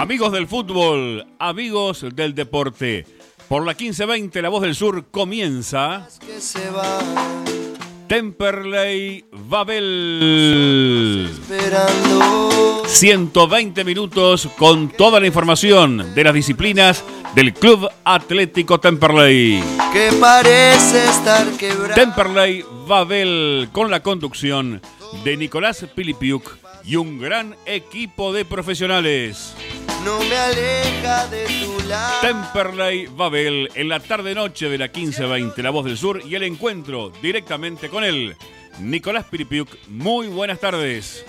Amigos del fútbol, amigos del deporte. Por la 1520, La Voz del Sur comienza. Temperley Babel. 120 minutos con toda la información de las disciplinas del Club Atlético Temperley. Que parece estar quebrado. Temperley Babel con la conducción de Nicolás Pilipiuk y un gran equipo de profesionales. No me aleja de tu lado. Temperley Babel en la tarde-noche de la 15-20, La Voz del Sur y el encuentro directamente con él. Nicolás Piripiuk, muy buenas tardes.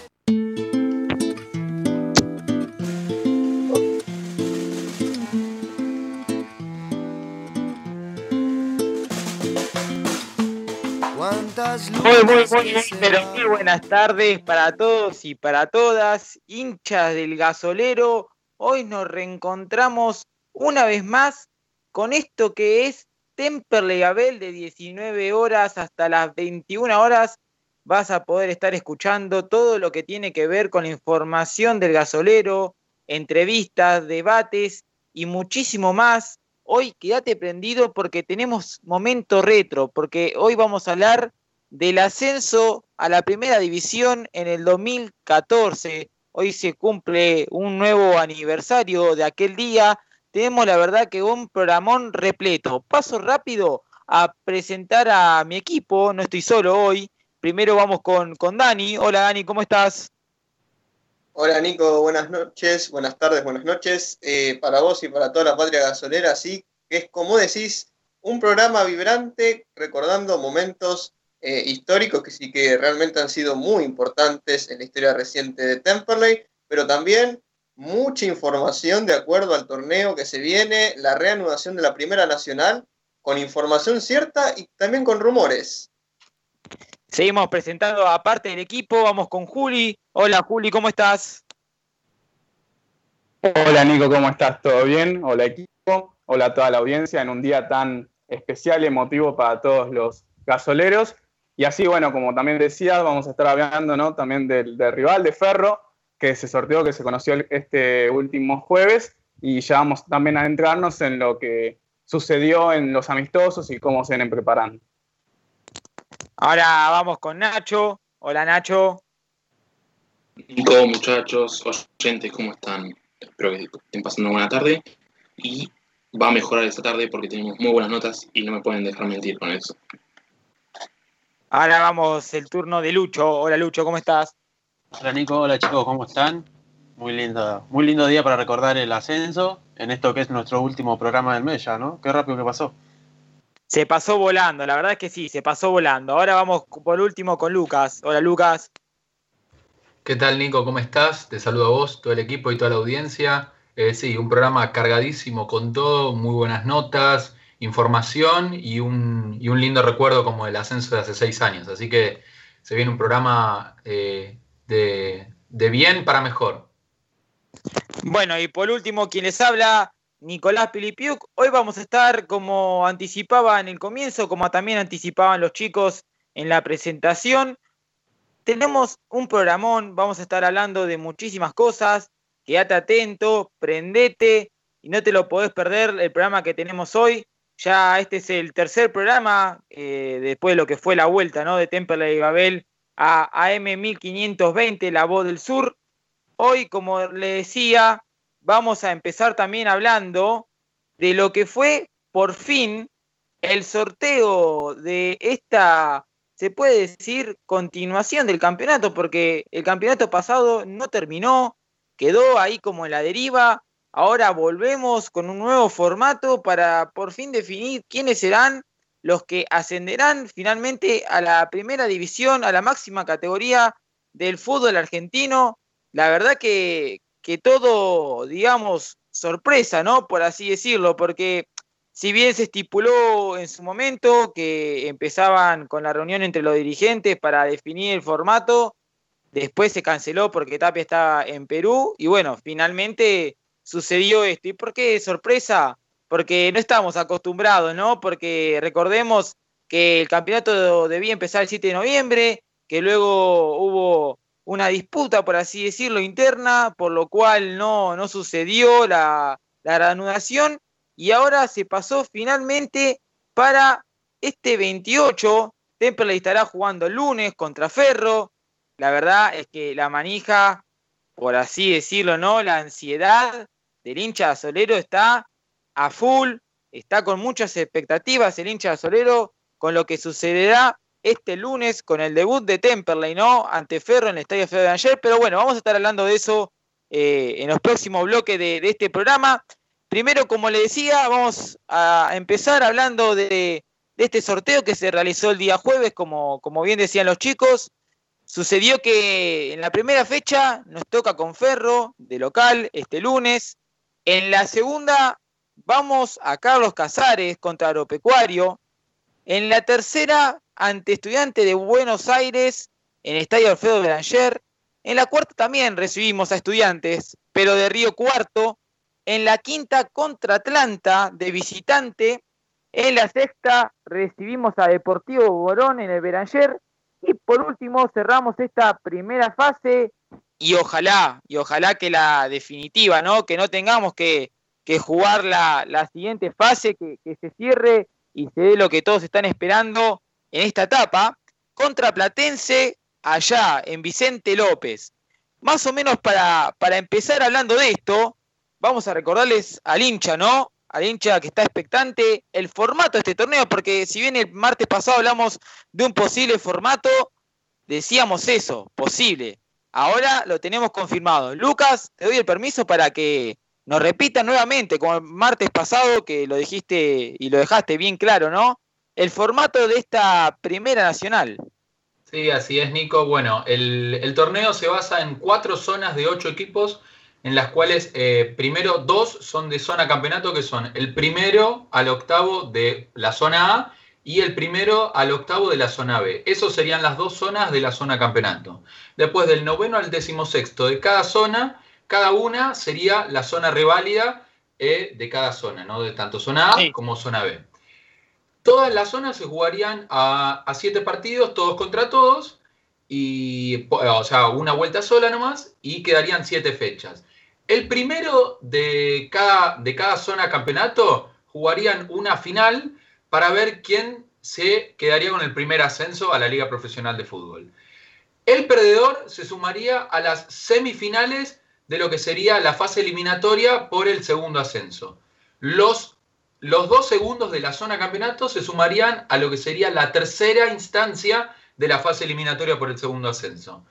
Muy, muy, muy, pero muy buenas tardes para todos y para todas, hinchas del gasolero. Hoy nos reencontramos una vez más con esto que es Temperley Abel de 19 horas hasta las 21 horas. Vas a poder estar escuchando todo lo que tiene que ver con la información del gasolero, entrevistas, debates y muchísimo más. Hoy quédate prendido porque tenemos momento retro, porque hoy vamos a hablar del ascenso a la primera división en el 2014. Hoy se cumple un nuevo aniversario de aquel día. Tenemos la verdad que un programón repleto. Paso rápido a presentar a mi equipo. No estoy solo hoy. Primero vamos con, con Dani. Hola Dani, ¿cómo estás? Hola Nico, buenas noches, buenas tardes, buenas noches. Eh, para vos y para toda la patria gasolera, sí, que es como decís, un programa vibrante recordando momentos eh, históricos que sí que realmente han sido muy importantes en la historia reciente de Temperley, pero también mucha información de acuerdo al torneo que se viene, la reanudación de la Primera Nacional, con información cierta y también con rumores. Seguimos presentando a parte del equipo, vamos con Juli. Hola Juli, ¿cómo estás? Hola Nico, ¿cómo estás? ¿Todo bien? Hola equipo, hola a toda la audiencia en un día tan especial y emotivo para todos los gasoleros. Y así, bueno, como también decías, vamos a estar hablando ¿no? también del, rival de Ferro, que se sorteó, que se conoció este último jueves, y ya vamos también a entrarnos en lo que sucedió en los amistosos y cómo se vienen preparando. Ahora vamos con Nacho. Hola Nacho. Nico, muchachos, oyentes, ¿cómo están? Espero que estén pasando una buena tarde. Y va a mejorar esta tarde porque tenemos muy buenas notas y no me pueden dejar mentir con eso. Ahora vamos el turno de Lucho. Hola Lucho, ¿cómo estás? Hola Nico, hola chicos, ¿cómo están? Muy lindo, muy lindo día para recordar el ascenso en esto que es nuestro último programa del mes ya, ¿no? Qué rápido que pasó. Se pasó volando, la verdad es que sí, se pasó volando. Ahora vamos por último con Lucas. Hola Lucas. ¿Qué tal Nico? ¿Cómo estás? Te saludo a vos, todo el equipo y toda la audiencia. Eh, sí, un programa cargadísimo con todo, muy buenas notas, información y un, y un, lindo recuerdo como el ascenso de hace seis años. Así que se viene un programa eh, de, de, bien para mejor. Bueno, y por último, quien les habla, Nicolás Pilipiuk. Hoy vamos a estar, como anticipaba en el comienzo, como también anticipaban los chicos en la presentación. Tenemos un programón, vamos a estar hablando de muchísimas cosas. Quédate atento, prendete y no te lo podés perder el programa que tenemos hoy. Ya este es el tercer programa, eh, después de lo que fue la vuelta ¿no? de Temperley y Babel a AM1520, La Voz del Sur. Hoy, como le decía, vamos a empezar también hablando de lo que fue por fin el sorteo de esta, se puede decir, continuación del campeonato, porque el campeonato pasado no terminó, quedó ahí como en la deriva, Ahora volvemos con un nuevo formato para por fin definir quiénes serán los que ascenderán finalmente a la primera división, a la máxima categoría del fútbol argentino. La verdad que, que todo, digamos, sorpresa, ¿no? Por así decirlo, porque si bien se estipuló en su momento que empezaban con la reunión entre los dirigentes para definir el formato, después se canceló porque Tapia estaba en Perú y bueno, finalmente sucedió esto. ¿Y por qué sorpresa? Porque no estábamos acostumbrados, ¿no? Porque recordemos que el campeonato debía empezar el 7 de noviembre, que luego hubo una disputa, por así decirlo, interna, por lo cual no, no sucedió la, la reanudación y ahora se pasó finalmente para este 28. Temperley estará jugando el lunes contra Ferro. La verdad es que la manija, por así decirlo, ¿no? La ansiedad del hincha Solero está a full, está con muchas expectativas el hincha Solero con lo que sucederá este lunes con el debut de Temperley, ¿no? Ante Ferro en el Estadio Feo de ayer. Pero bueno, vamos a estar hablando de eso eh, en los próximos bloques de, este programa. Primero, como le decía, vamos a empezar hablando de, este sorteo que se realizó el día jueves, como, como bien decían los chicos. Sucedió que en la primera fecha nos toca con Ferro, de local, este lunes. En la segunda vamos a Carlos Casares contra Agropecuario. En la tercera ante Estudiante de Buenos Aires en Estadio Alfredo Belanger. En la cuarta también recibimos a Estudiantes, pero de Río Cuarto. En la quinta contra Atlanta de visitante. En la sexta recibimos a Deportivo Borón en el Belanger. Y por último cerramos esta primera fase y ojalá, y ojalá que la definitiva, ¿no? Que no tengamos que, jugar la, siguiente fase, que, que se cierre y se dé lo que todos están esperando en esta etapa contra Platense allá en Vicente López. Más o menos para, para empezar hablando de esto, vamos a recordarles al hincha, ¿no? Al hincha que está expectante el formato de este torneo, porque si bien el martes pasado hablamos de un posible formato, decíamos eso, posible. Ahora lo tenemos confirmado. Lucas, te doy el permiso para que nos repita nuevamente, como el martes pasado, que lo dijiste y lo dejaste bien claro, ¿no? el formato de esta primera nacional. Sí, así es, Nico. Bueno, el, torneo se basa en cuatro zonas de ocho equipos, en las cuales eh, primero dos son de zona campeonato, que son el primero al octavo de la zona A y el primero al octavo de la zona B. Esas serían las dos zonas de la zona campeonato. Después del noveno al decimosexto de cada zona, cada una sería la zona reválida eh, de cada zona, ¿no? De tanto zona A como zona B. Todas las zonas se jugarían a, siete partidos, todos contra todos, y, o sea, una vuelta sola nomás, y quedarían siete fechas. El primero de cada, de cada zona campeonato jugarían una final para ver quién se quedaría con el primer ascenso a la Liga Profesional de Fútbol. El perdedor se sumaría a las semifinales de lo que sería la fase eliminatoria por el segundo ascenso. Los los dos segundos de la zona campeonato se sumarían a lo que sería la tercera instancia de la fase eliminatoria por el segundo ascenso.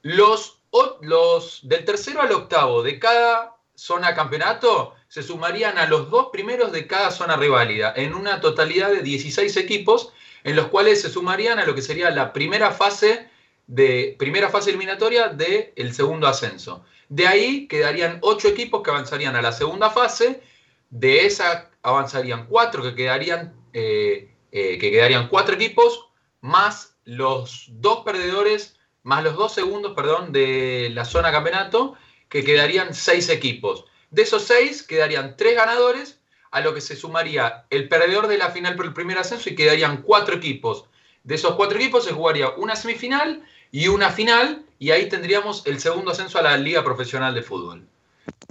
Los, los del tercero al octavo de cada zona campeonato se sumarían a los dos primeros de cada zona reválida, en una totalidad de 16 equipos, en los cuales se sumarían a lo que sería la primera fase de primera fase eliminatoria del segundo ascenso. De ahí quedarían ocho equipos que avanzarían a la segunda fase. De esa avanzarían cuatro, que quedarían, eh, eh, que quedarían cuatro equipos, más los dos perdedores, más los dos segundos, perdón, de la zona campeonato, que quedarían seis equipos. De esos seis quedarían tres ganadores, a lo que se sumaría el perdedor de la final por el primer ascenso y quedarían cuatro equipos. De esos cuatro equipos se jugaría una semifinal y una final, y ahí tendríamos el segundo ascenso a la Liga Profesional de Fútbol.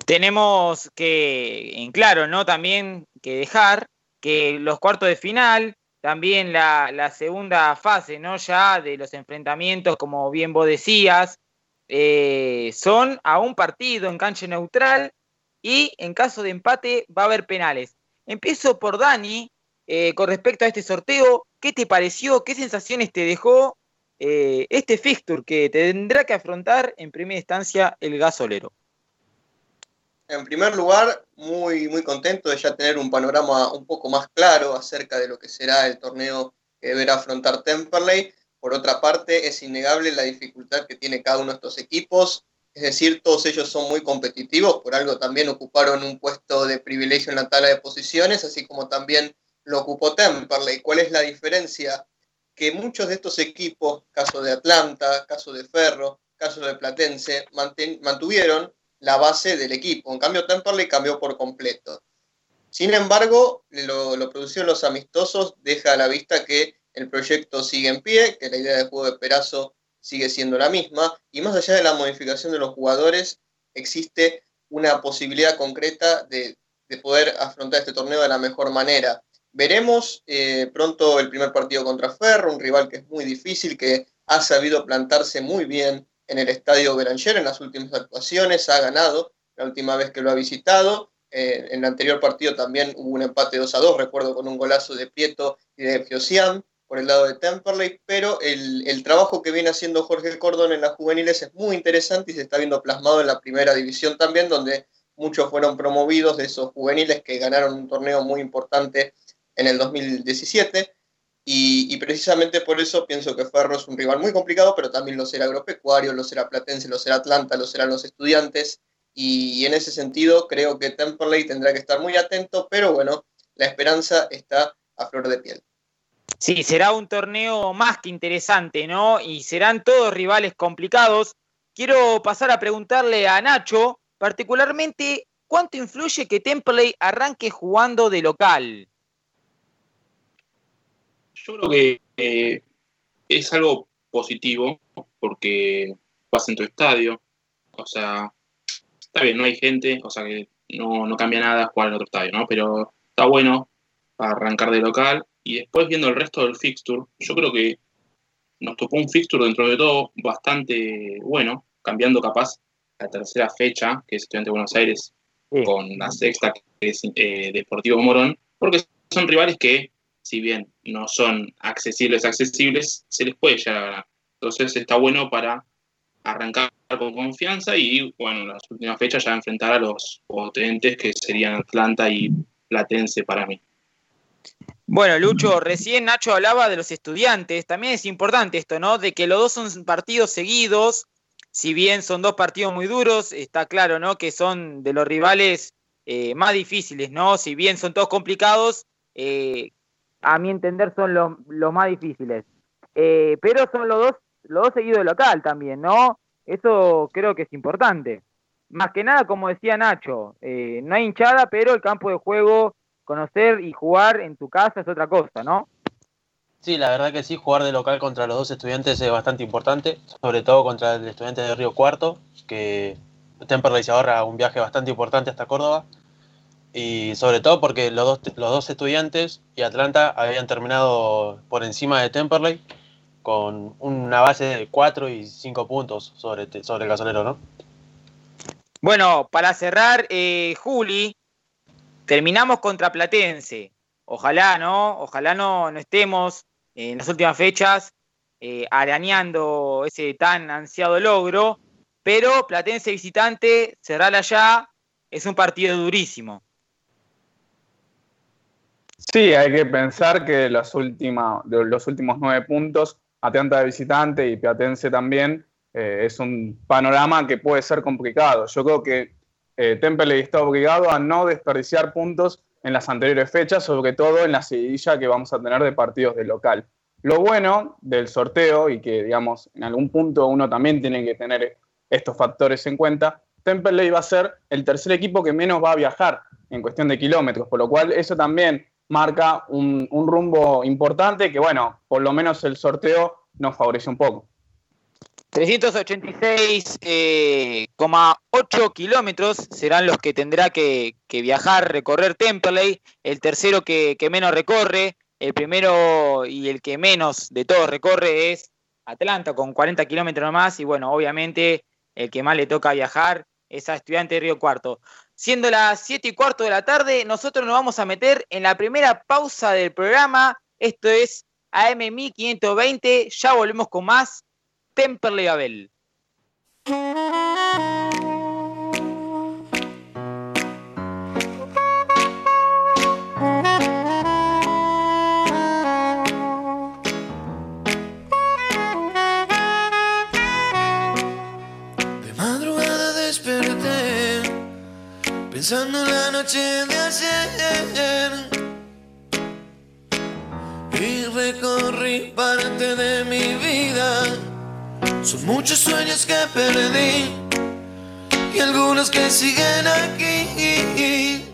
Tenemos que, en claro, ¿no? También que dejar que los cuartos de final, también la, segunda fase, ¿no? Ya de los enfrentamientos, como bien vos decías, eh, son a un partido en cancha neutral y en caso de empate va a haber penales. Empiezo por Dani, eh, con respecto a este sorteo, ¿qué te pareció? ¿Qué sensaciones te dejó eh, este fixture que tendrá que afrontar en primera instancia el gasolero? En primer lugar, muy, muy contento de ya tener un panorama un poco más claro acerca de lo que será el torneo que deberá afrontar Temperley. Por otra parte, es innegable la dificultad que tiene cada uno de estos equipos. Es decir, todos ellos son muy competitivos, por algo también ocuparon un puesto de privilegio en la tabla de posiciones, así como también lo ocupó Temperley. ¿Cuál es la diferencia? Que muchos de estos equipos, caso de Atlanta, caso de Ferro, caso de Platense, mantuvieron la base del equipo. En cambio, Temperley cambió por completo. Sin embargo, lo, lo producido en los amistosos deja a la vista que el proyecto sigue en pie, que la idea de juego de Perazo sigue siendo la misma, y más allá de la modificación de los jugadores, existe una posibilidad concreta de, poder afrontar este torneo de la mejor manera. Veremos eh, pronto el primer partido contra Ferro, un rival que es muy difícil, que ha sabido plantarse muy bien en el estadio Beranger en las últimas actuaciones, ha ganado la última vez que lo ha visitado. Eh, en el anterior partido también hubo un empate 2 a 2, recuerdo con un golazo de Pieto y de Fiosian por el lado de Temperley, pero el, el, trabajo que viene haciendo Jorge Cordón en las juveniles es muy interesante y se está viendo plasmado en la primera división también, donde muchos fueron promovidos de esos juveniles que ganaron un torneo muy importante en el 2017. Y, y, precisamente por eso pienso que Ferro es un rival muy complicado, pero también lo será Agropecuario, lo será Platense, lo será Atlanta, lo serán los estudiantes. Y, en ese sentido creo que Temperley tendrá que estar muy atento, pero bueno, la esperanza está a flor de piel. Sí, será un torneo más que interesante, ¿no? Y serán todos rivales complicados. Quiero pasar a preguntarle a Nacho, particularmente, ¿cuánto influye que Temperley arranque jugando de local? Yo creo que eh, es algo positivo porque vas en tu estadio, o sea, está bien, no hay gente, o sea que no, no cambia nada jugar en otro estadio, ¿no? Pero está bueno arrancar de local y después viendo el resto del fixture, yo creo que nos tocó un fixture dentro de todo bastante bueno, cambiando capaz la tercera fecha, que es Estudiante de Buenos Aires, con la sexta, que es eh, Deportivo Morón, porque son rivales que, si bien no son accesibles, accesibles, se les puede llegar a ganar. Entonces está bueno para arrancar con confianza y, bueno, las últimas fechas ya enfrentar a los potentes que serían Atlanta y Platense para mí. Bueno, Lucho, recién Nacho hablaba de los estudiantes. También es importante esto, ¿no? De que los dos son partidos seguidos. Si bien son dos partidos muy duros, está claro, ¿no? Que son de los rivales eh, más difíciles, ¿no? Si bien son todos complicados, eh, a mi entender son los, más difíciles. Eh, pero son los dos, los dos seguidos de local también, ¿no? Eso creo que es importante. Más que nada, como decía Nacho, no hay hinchada, pero el campo de juego conocer y jugar en tu casa es otra cosa, ¿no? Sí, la verdad que sí, jugar de local contra los dos estudiantes es bastante importante, sobre todo contra el estudiante de Río Cuarto, que Temperley se ahorra un viaje bastante importante hasta Córdoba, y sobre todo porque los dos, los dos estudiantes y Atlanta habían terminado por encima de Temperley con una base de 4 y 5 puntos sobre, sobre el gasolero, ¿no? Bueno, para cerrar, eh, Juli, Terminamos contra Platense. Ojalá, ¿no? Ojalá no, no estemos en las últimas fechas eh, arañando ese tan ansiado logro. Pero Platense visitante, cerrar allá, es un partido durísimo. Sí, hay que pensar que los, los últimos nueve puntos, Atlanta de visitante y Platense también, eh, es un panorama que puede ser complicado. Yo creo que eh, está obligado a no desperdiciar puntos en las anteriores fechas, sobre todo en la seguidilla que vamos a tener de partidos de local. Lo bueno del sorteo, y que digamos en algún punto uno también tiene que tener estos factores en cuenta, Temple va a ser el tercer equipo que menos va a viajar en cuestión de kilómetros, por lo cual eso también marca un rumbo importante que, bueno, por lo menos el sorteo nos favorece un poco. 386,8 eh, kilómetros serán los que tendrá que, viajar, recorrer Temperley, el tercero que, menos recorre, el primero y el que menos de todos recorre es Atlanta con 40 kilómetros más y bueno, obviamente el que más le toca viajar es a Estudiante de Río Cuarto. Siendo las 7 y cuarto de la tarde, nosotros nos vamos a meter en la primera pausa del programa. Esto es AM 1520. Ya volvemos con más Temperley Abel. Sueños que perdí y algunos que siguen aquí.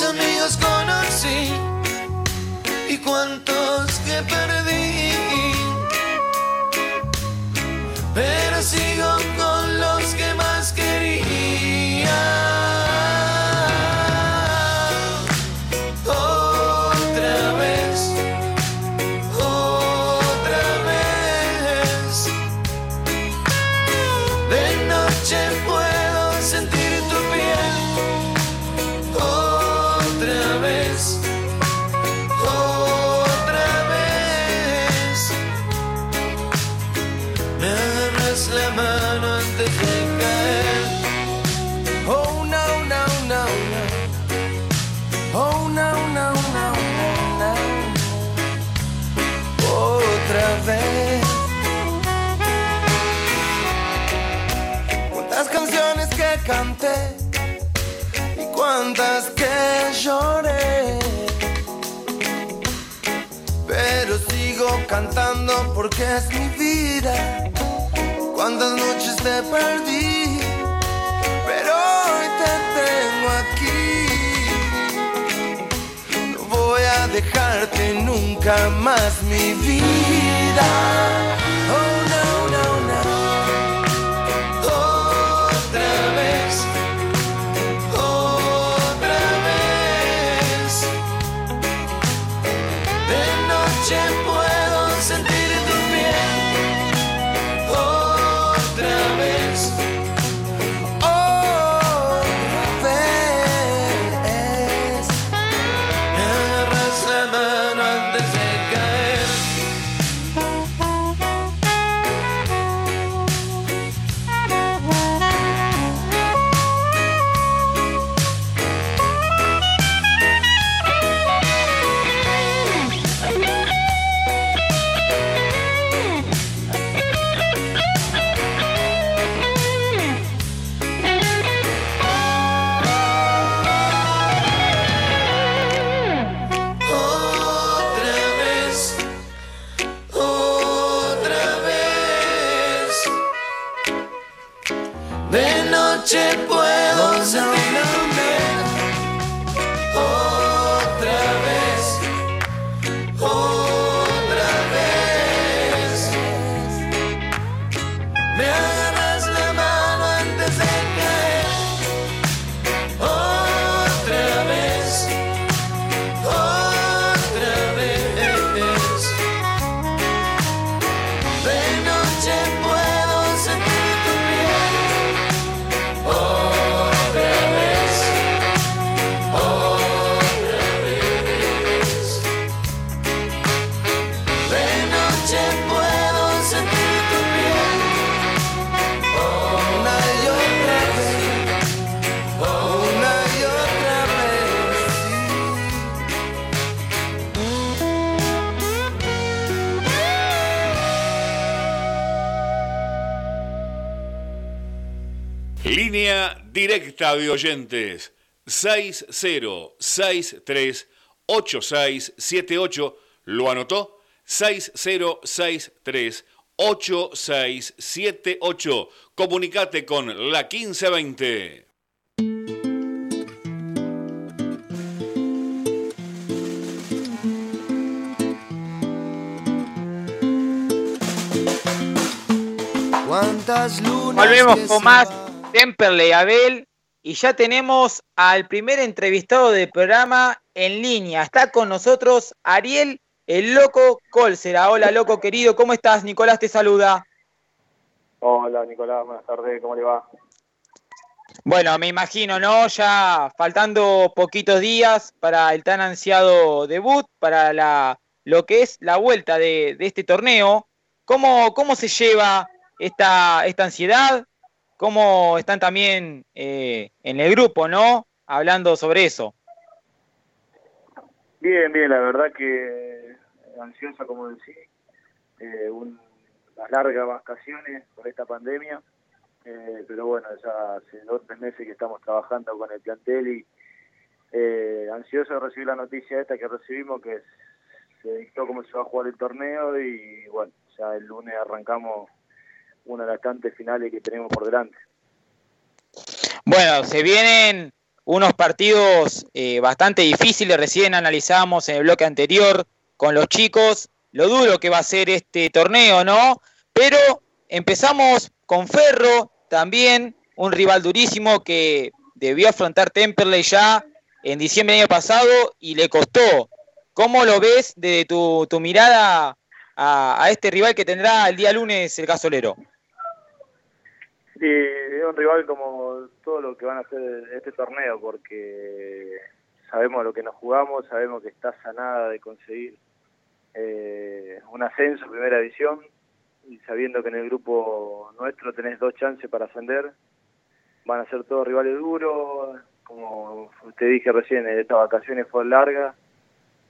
Amigos conocí y cuántos que perdí. Porque es mi vida. Cuántas noches te perdí, pero hoy te tengo aquí. No voy a dejarte nunca más mi vida. Directa de oyentes 60638678. ¿Lo anotó? 60638678. Comunicate con la 1520. ¿Cuántas lunas Volvemos con más? Temperley Abel y ya tenemos al primer entrevistado del programa en línea. Está con nosotros Ariel el Loco Colsera. Hola Loco querido, ¿cómo estás? Nicolás te saluda. Hola Nicolás, buenas tardes, ¿cómo le va? Bueno, me imagino, ¿no? Ya faltando poquitos días para el tan ansiado debut, para la, lo que es la vuelta de, de este torneo. ¿Cómo, ¿Cómo se lleva esta, esta ansiedad? ¿Cómo están también eh, en el grupo, ¿no? Hablando sobre eso. Bien, bien, la verdad que ansiosa, como decís, eh, un- unas largas vacaciones por esta pandemia, eh, pero bueno, ya hace dos tres meses que estamos trabajando con el plantel y eh, ansioso de recibir la noticia esta que recibimos, que se dictó cómo se va a jugar el torneo y bueno, ya el lunes arrancamos una de las tantas finales que tenemos por delante. Bueno, se vienen unos partidos eh, bastante difíciles, recién analizamos en el bloque anterior con los chicos lo duro que va a ser este torneo, ¿no? Pero empezamos con Ferro, también un rival durísimo que debió afrontar Temperley ya en diciembre del año pasado y le costó. ¿Cómo lo ves desde tu, mirada a, este rival que tendrá el día lunes el gasolero? Sí, es un rival como todo lo que van a hacer este torneo, porque sabemos lo que nos jugamos, sabemos que está sanada de conseguir eh, un ascenso, primera edición, y sabiendo que en el grupo nuestro tenés dos chances para ascender, van a ser todos rivales duros, como usted dije recién, estas vacaciones fueron largas,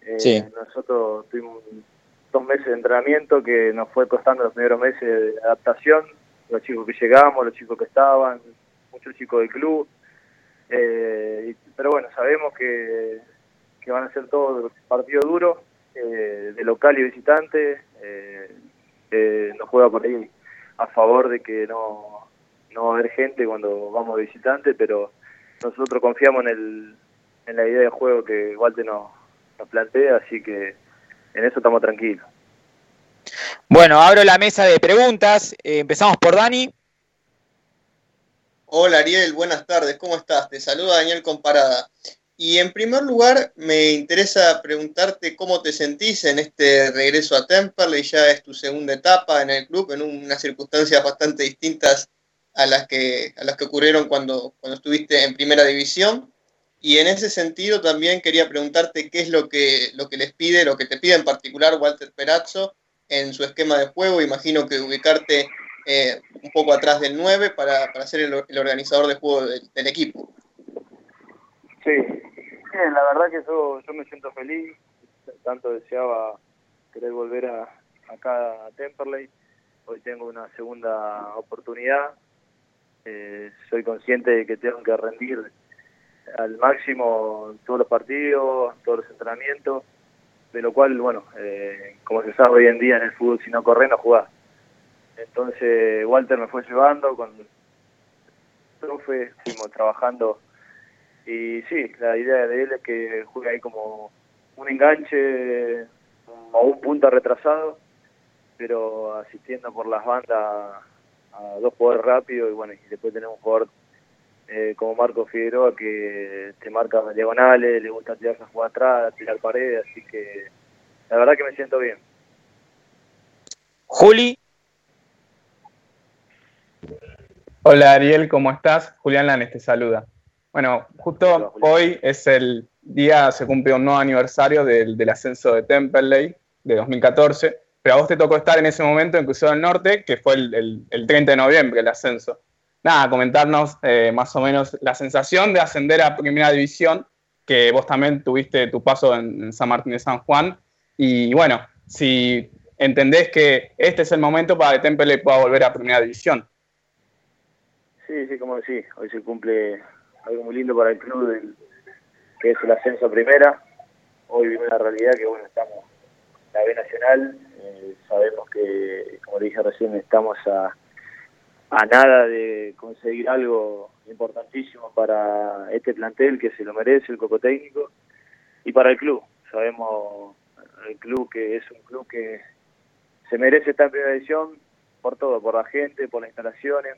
eh, Sí. nosotros tuvimos dos meses de entrenamiento que nos fue costando los primeros meses de adaptación, los chicos que llegamos, los chicos que estaban, muchos chicos del club, eh, pero bueno, sabemos que, que van a ser todos partidos duros, eh, de local y visitante, eh, nos juega por ahí a favor de que no, no va a haber gente cuando vamos de visitante, pero nosotros confiamos en, el, en la idea de juego que Walter nos, nos plantea, así que en eso estamos tranquilos. Bueno, abro la mesa de preguntas. Eh, empezamos por Dani. Hola Ariel, buenas tardes, ¿cómo estás? Te saluda Daniel Comparada. Y en primer lugar, me interesa preguntarte cómo te sentís en este regreso a Temperley, ya es tu segunda etapa en el club, en unas circunstancias bastante distintas a las que, a las que ocurrieron cuando, cuando estuviste en primera división. Y en ese sentido también quería preguntarte qué es lo que, lo que les pide, lo que te pide en particular Walter Perazzo en su esquema de juego. Imagino que ubicarte eh, un poco atrás del 9 para, para ser el, el organizador de juego del, equipo. Sí, la verdad que yo, yo me siento feliz, tanto deseaba querer volver a, acá a Temperley, hoy tengo una segunda oportunidad, eh, soy consciente de que tengo que rendir al máximo todos los partidos, todos los entrenamientos, de lo cual, bueno, eh, como se sabe hoy en día en el fútbol, si no corres no jugás. Entonces Walter me fue llevando con el profe, fuimos trabajando y sí, la idea de él es que juegue ahí como un enganche o un punta retrasado, pero asistiendo por las bandas a dos jugadores rápidos y bueno, y después tenemos un jugador eh, como Marco Figueroa que te marca diagonales, le gusta tirarse a jugar atrás, tirar paredes, así que la verdad que me siento bien. Juli. Hola Ariel, ¿cómo estás? Julián Lanes te saluda. Bueno, justo hoy es el día, se cumple un nuevo aniversario del, del ascenso de Temperley de 2014, pero a vos te tocó estar en ese momento en Crucero del Norte, que fue el, el, el 30 de noviembre el ascenso. Nada, comentarnos eh, más o menos la sensación de ascender a Primera División, que vos también tuviste tu paso en, San Martín de San Juan, y bueno, si entendés que este es el momento para que Temperley pueda volver a Primera División. Sí, sí, como sí, hoy se cumple algo muy lindo para el club, que es el ascenso a primera. Hoy vive una realidad que, bueno, estamos en la B Nacional, eh, sabemos que, como dije recién, estamos a, a nada de conseguir algo importantísimo para este plantel que se lo merece, el coco técnico, y para el club. Sabemos el club que es un club que se merece estar en primera edición por todo, por la gente, por las instalaciones,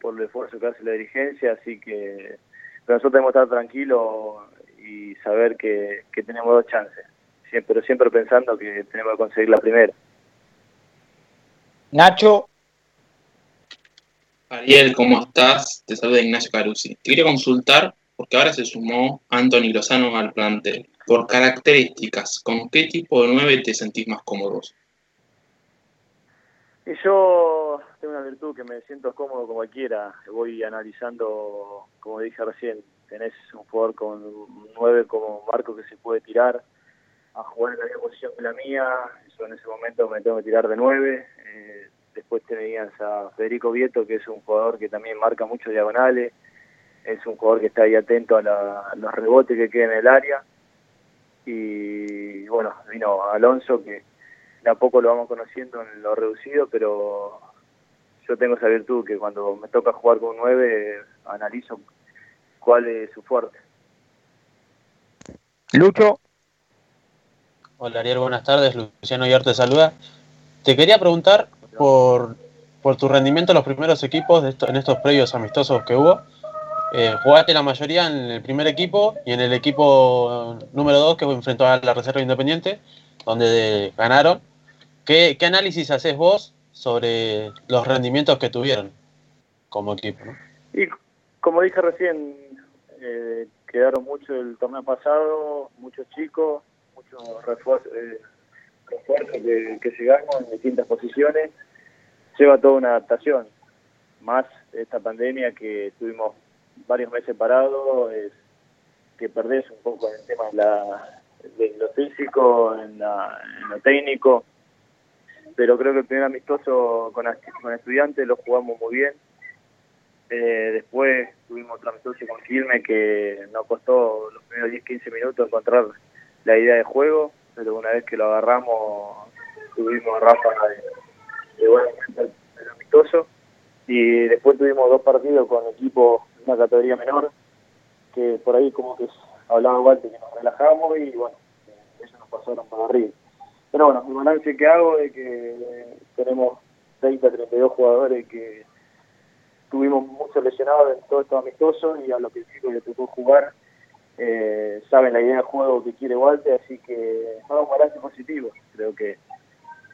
por el esfuerzo que hace la dirigencia, así que pero nosotros tenemos que estar tranquilos y saber que, que tenemos dos chances, siempre, pero siempre pensando que tenemos que conseguir la primera. Nacho. Ariel, ¿cómo estás? Te saluda Ignacio Carusi. Te quería consultar, porque ahora se sumó Anthony Lozano al plantel. Por características, ¿con qué tipo de 9 te sentís más cómodos? Y yo tengo una virtud que me siento cómodo con cualquiera. Voy analizando, como dije recién, tenés un jugador con un 9 como Marco que se puede tirar a jugar en la misma posición que la mía. Yo en ese momento me tengo que tirar de 9. Eh, después tenías a Federico Vieto, que es un jugador que también marca mucho diagonales. Es un jugador que está ahí atento a, la, a los rebotes que queden en el área. y bueno, vino Alonso que de a poco lo vamos conociendo en lo reducido, pero yo tengo esa virtud que cuando me toca jugar con un 9 analizo cuál es su fuerte. Lucho. Hola Ariel, buenas tardes. Luciano Yar te saluda. Te quería preguntar por, por tu rendimiento en los primeros equipos de esto- en estos previos amistosos que hubo. Eh, jugaste la mayoría en el primer equipo y en el equipo número 2 que enfrentó a la Reserva Independiente, donde ganaron. ¿Qué, qué análisis haces vos sobre los rendimientos que tuvieron como equipo? Y como dije recién, eh, quedaron mucho el torneo pasado, muchos chicos, muchos refuerzos, eh, refuerzos que, que llegamos en distintas posiciones. Lleva toda una adaptación, más esta pandemia que estuvimos varios meses parados, es que perdés un poco en el tema de, la, de lo físico, en, la- lo técnico, pero creo que el primer amistoso con, estudiantes lo jugamos muy bien. Eh, después tuvimos otro amistoso con Quilmes que nos costó los primeros 10-15 minutos encontrar la idea de juego, pero una vez que lo agarramos tuvimos ráfaga de, de buen amistoso y después tuvimos dos partidos con equipos de una categoría menor que por ahí como que hablaba Walter que nos relajamos y bueno, eh, ellos nos pasaron por arriba. Pero bueno, el balance que hago es que eh, tenemos 30, 32 jugadores que tuvimos muchos lesionados en todo esto amistoso y a los que chicos le tocó jugar eh, saben la idea de juego que quiere Walter, así que es un balance positivo. Creo que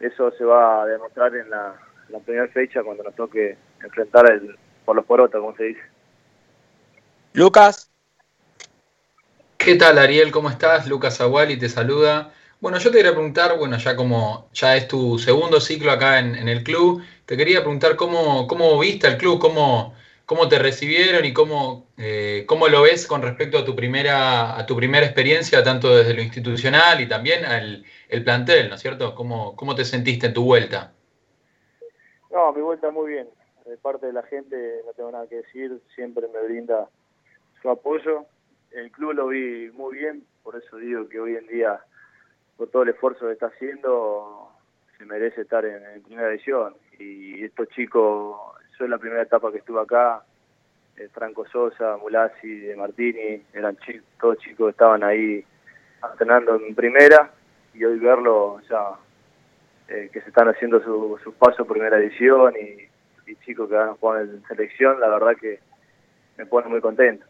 eso se va a demostrar en la, la primera fecha cuando nos toque enfrentar el, por los porotos, como se dice. Lucas. ¿Qué tal, Ariel? ¿Cómo estás? Lucas Aguali te saluda. Bueno, yo te quería preguntar, bueno, ya como ya es tu segundo ciclo acá en, en el club, te quería preguntar cómo, cómo viste el club, cómo, cómo te recibieron y cómo, eh, cómo lo ves con respecto a tu primera, a tu primera experiencia, tanto desde lo institucional y también al el plantel, ¿no es cierto? ¿Cómo, cómo te sentiste en tu vuelta? No, mi vuelta muy bien. De parte de la gente no tengo nada que decir, siempre me brinda su apoyo. El club lo vi muy bien, por eso digo que hoy en día, por todo el esfuerzo que está haciendo, se merece estar en, en primera división. Y estos chicos, yo la primera etapa que estuve acá, eh, Franco Sosa, Mulasi, Martini, eran chicos, todos chicos que estaban ahí entrenando en primera y hoy verlo ya eh, que se están haciendo su- sus pasos en primera edición y, chicos que van a jugar en selección, la verdad que me pone muy contento.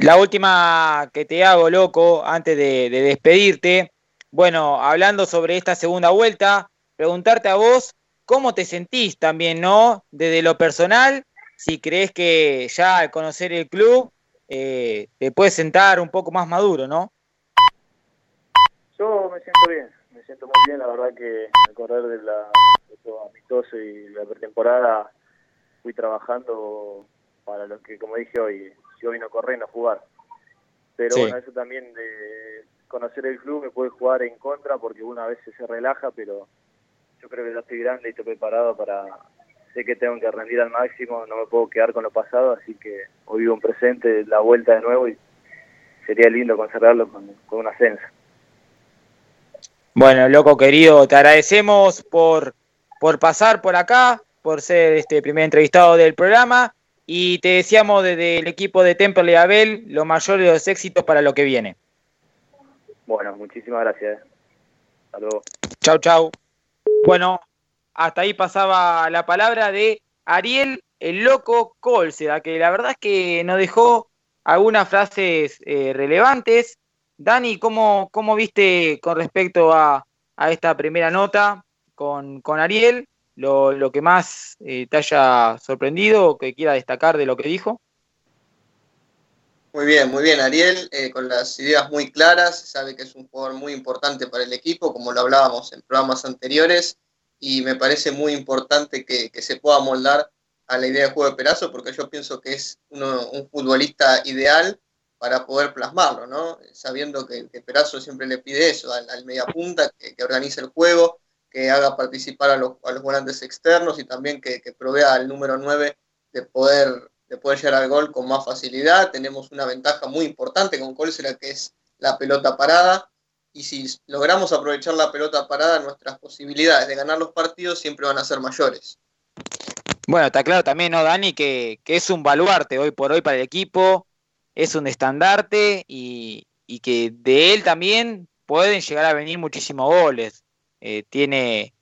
La última que te hago, loco, antes de despedirte. Bueno, hablando sobre esta segunda vuelta, preguntarte a vos cómo te sentís también, ¿no? Desde lo personal, si crees que ya al conocer el club eh, te puedes sentar un poco más maduro, ¿no? Yo me siento bien, me siento muy bien, la verdad que al correr de la amistoso y la pretemporada fui trabajando para lo que, como dije hoy, si hoy no correr, no jugar. Pero Sí. bueno, eso también de conocer el club me puede jugar en contra porque uno a veces se relaja, pero yo creo que ya estoy grande y estoy preparado para... Sé que tengo que rendir al máximo, no me puedo quedar con lo pasado, así que hoy vivo un presente, la vuelta de nuevo y sería lindo conservarlo con, con un ascenso. Bueno, loco querido, te agradecemos por, por pasar por acá, por ser este primer entrevistado del programa y te deseamos desde el equipo de Temperley Abel los mayores de los éxitos para lo que viene. Bueno, muchísimas gracias. Hasta luego. Chau, chau. Bueno, hasta ahí pasaba la palabra de Ariel el Loco Colceda, que la verdad es que nos dejó algunas frases eh, relevantes. Dani, ¿cómo, cómo viste con respecto a, a esta primera nota con, con Ariel? Lo, lo que más eh, te haya sorprendido o que quiera destacar de lo que dijo. Muy bien, muy bien, Ariel, eh, con las ideas muy claras, sabe que es un jugador muy importante para el equipo, como lo hablábamos en programas anteriores, y me parece muy importante que, que se pueda moldar a la idea de juego de Perazo, porque yo pienso que es uno- un futbolista ideal para poder plasmarlo, ¿no? Sabiendo que, que Perazo siempre le pide eso, al, mediapunta, que, que organice el juego, que haga participar a los, a los volantes externos y también que, que provea al número 9 de poder de poder llegar al gol con más facilidad. Tenemos una ventaja muy importante con Colsera, que es la pelota parada. Y si logramos aprovechar la pelota parada, nuestras posibilidades de ganar los partidos siempre van a ser mayores. Bueno, está claro también, ¿no, Dani? Que, que es un baluarte hoy por hoy para el equipo, es un estandarte y, y que de él también pueden llegar a venir muchísimos goles. Eh, tiene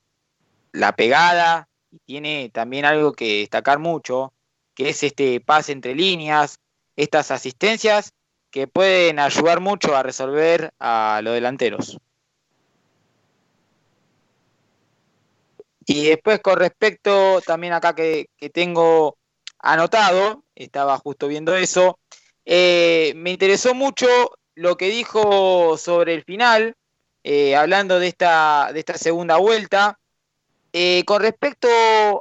la pegada y tiene también algo que destacar mucho, que es este pase entre líneas, estas asistencias que pueden ayudar mucho a resolver a los delanteros. Y después con respecto también acá que, que tengo anotado, estaba justo viendo eso, eh, me interesó mucho lo que dijo sobre el final, eh, hablando de esta, de esta segunda vuelta. Eh, con respecto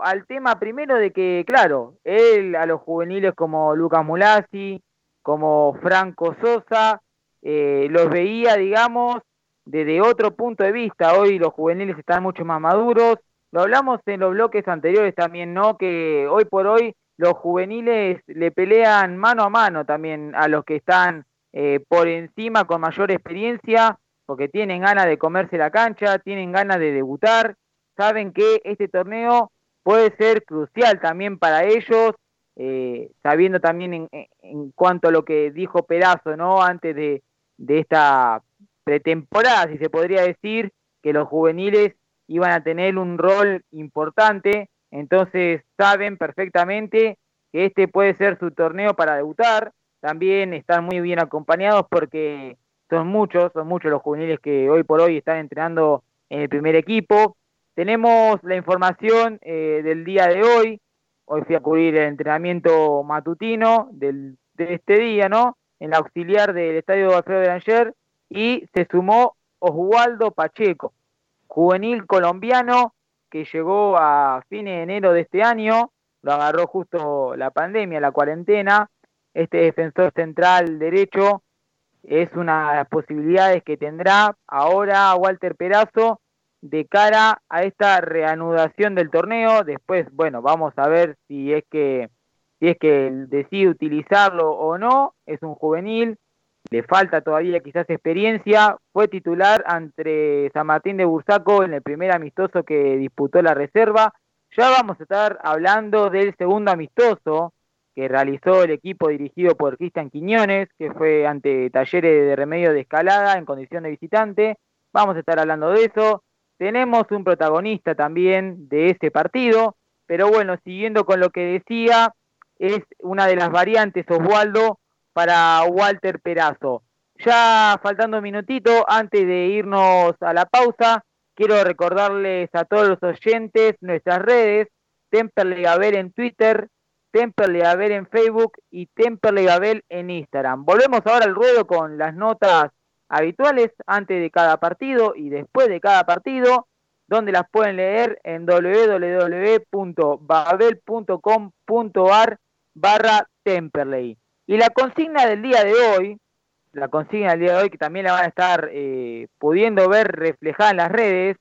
al tema primero de que, claro, él a los juveniles como Lucas Mulasi, como Franco Sosa, los veía, digamos, desde otro punto de vista. Hoy los juveniles están mucho más maduros, lo hablamos en los bloques anteriores también, ¿no? Que hoy por hoy los juveniles le pelean mano a mano también a los que están eh, por encima con mayor experiencia, porque tienen ganas de comerse la cancha, tienen ganas de debutar, saben que este torneo puede ser crucial también para ellos, eh, sabiendo también en, en, cuanto a lo que dijo Perazo, ¿no? Antes de, de esta pretemporada, si se podría decir, que los juveniles iban a tener un rol importante, entonces saben perfectamente que este puede ser su torneo para debutar, también están muy bien acompañados porque son muchos, son muchos los juveniles que hoy por hoy están entrenando en el primer equipo. Tenemos la información eh, del día de hoy, hoy fui a cubrir el entrenamiento matutino de este día, ¿no? En la auxiliar del estadio Alfredo de Ayer y se sumó Oswaldo Pacheco, juvenil colombiano que llegó a fines de enero de este año, lo agarró justo la pandemia, la cuarentena. Este defensor central derecho es una de las posibilidades que tendrá ahora Walter Perazo de cara a esta reanudación del torneo. Después, bueno, vamos a ver si es que si es que decide utilizarlo o no. Es un juvenil, le falta todavía quizás experiencia, fue titular ante San Martín de Bursaco en el primer amistoso que disputó la reserva. Ya vamos a estar hablando del segundo amistoso que realizó el equipo dirigido por Cristian Quiñones, que fue ante Talleres de Remedio de Escalada en condición de visitante. Vamos a estar hablando de eso. Tenemos un protagonista también de ese partido, pero bueno, siguiendo con lo que decía, es una de las variantes, Oswaldo, para Walter Perazo. Ya faltando un minutito antes de irnos a la pausa, quiero recordarles a todos los oyentes nuestras redes, Temperley Gabel en Twitter, Temperley Gabel en Facebook y Temperley Gabel en Instagram. Volvemos ahora al ruedo con las notas habituales antes de cada partido y después de cada partido, donde las pueden leer en www.babel.com.ar barra Temperley. Y la consigna del día de hoy, la consigna del día de hoy, que también la van a estar eh, pudiendo ver reflejada en las redes,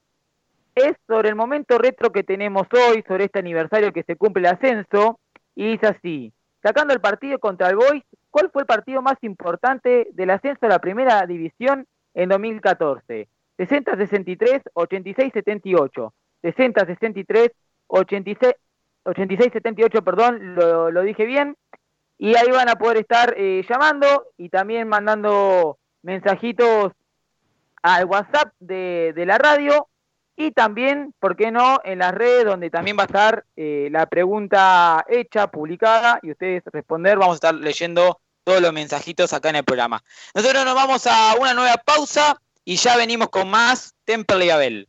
es sobre el momento retro que tenemos hoy, sobre este aniversario que se cumple el ascenso, y dice así, sacando el partido contra el Boys, ¿cuál fue el partido más importante del ascenso a la primera división en 2014? 60-63, 86-78, 60-63, 86-78, perdón, lo, lo dije bien, y ahí van a poder estar eh, llamando y también mandando mensajitos al WhatsApp de, de, la radio y también, ¿por qué no?, en las redes donde también va a estar eh, la pregunta hecha, publicada y ustedes responder. Vamos a estar leyendo todos los mensajitos acá en el programa. Nosotros nos vamos a una nueva pausa y ya venimos con más Temple y Abel.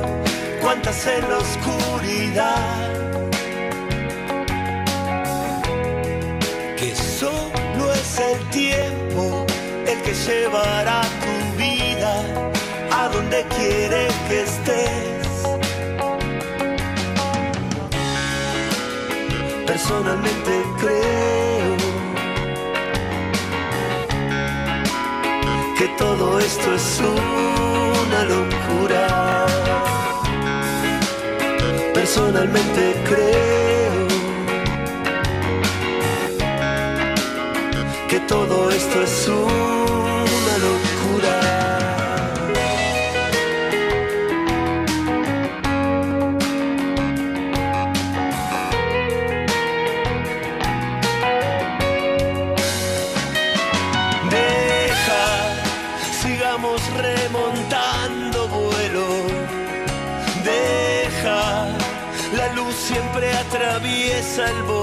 ¿Cuántas en la oscuridad? Que solo es el tiempo el que llevará tu vida a donde quiere que estés. Personalmente creo que todo esto es una locura. Personalmente creo que todo esto es una locura. salvo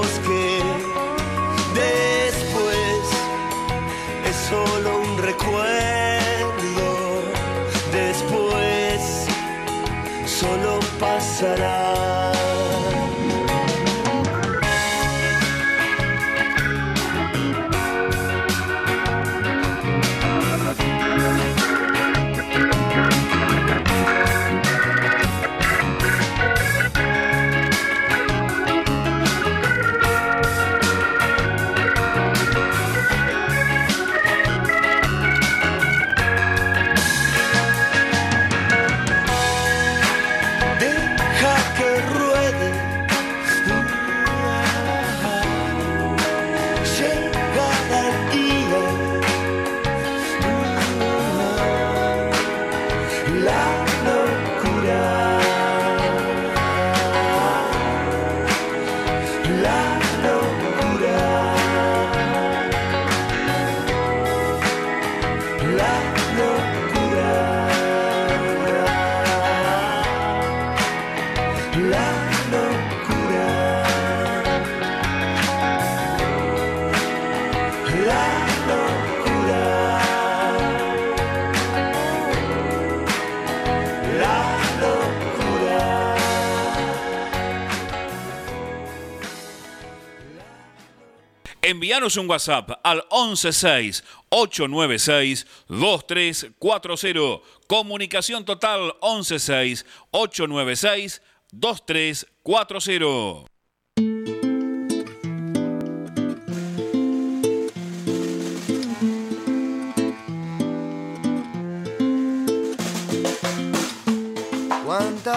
Envíanos un WhatsApp al 116-896-2340. Comunicación total 116-896-2340.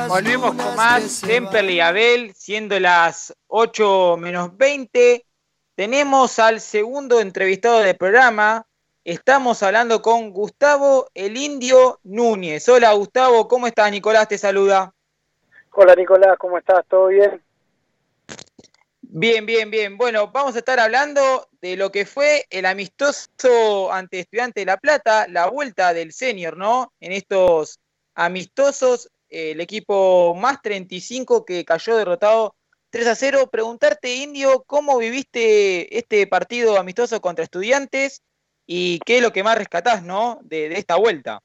Volvemos con más Temperley y Abel, siendo las 8 menos 20. Tenemos al segundo entrevistado del programa. Estamos hablando con Gustavo el Indio Núñez. Hola Gustavo, ¿cómo estás? Nicolás te saluda. Hola Nicolás, ¿cómo estás? ¿Todo bien? Bien, bien, bien. Bueno, vamos a estar hablando de lo que fue el amistoso ante Estudiante de La Plata, la vuelta del senior, ¿no? En estos amistosos, eh, el equipo más 35 que cayó derrotado 3 a 0. Preguntarte, Indio, ¿cómo viviste este partido amistoso contra Estudiantes y qué es lo que más rescatás, ¿no? De, de esta vuelta.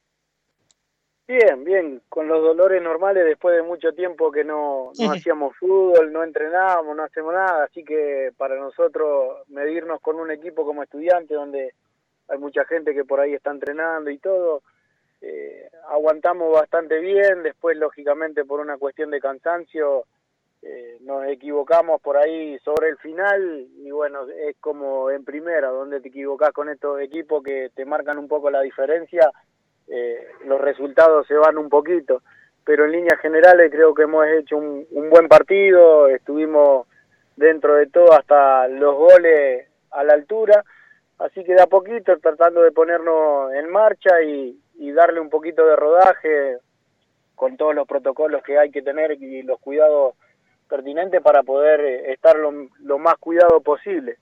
Bien, bien, con los dolores normales después de mucho tiempo que no, no hacíamos fútbol, no entrenábamos, no hacemos nada, así que para nosotros medirnos con un equipo como estudiante donde hay mucha gente que por ahí está entrenando y todo, eh, aguantamos bastante bien, después lógicamente por una cuestión de cansancio eh, nos equivocamos por ahí sobre el final y bueno, es como en primera, donde te equivocás con estos equipos que te marcan un poco la diferencia, eh, los resultados se van un poquito, pero en líneas generales creo que hemos hecho un, un buen partido, estuvimos dentro de todo hasta los goles a la altura, así que de a poquito tratando de ponernos en marcha y darle un poquito de rodaje con todos los protocolos que hay que tener y los cuidados pertinentes para poder eh, estar lo, lo más cuidado posible.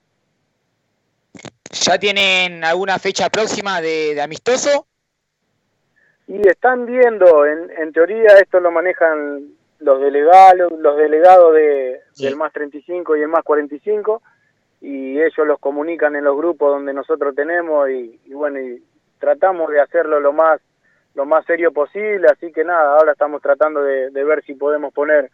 ¿Ya tienen alguna fecha próxima de, de amistoso? Y están viendo, en, en teoría esto lo manejan los delegados, los delegados de, Sí. del más 35 y el más 45 y ellos los comunican en los grupos donde nosotros tenemos y, y bueno, y tratamos de hacerlo lo más lo más serio posible, así que nada, ahora estamos tratando de, de ver si podemos poner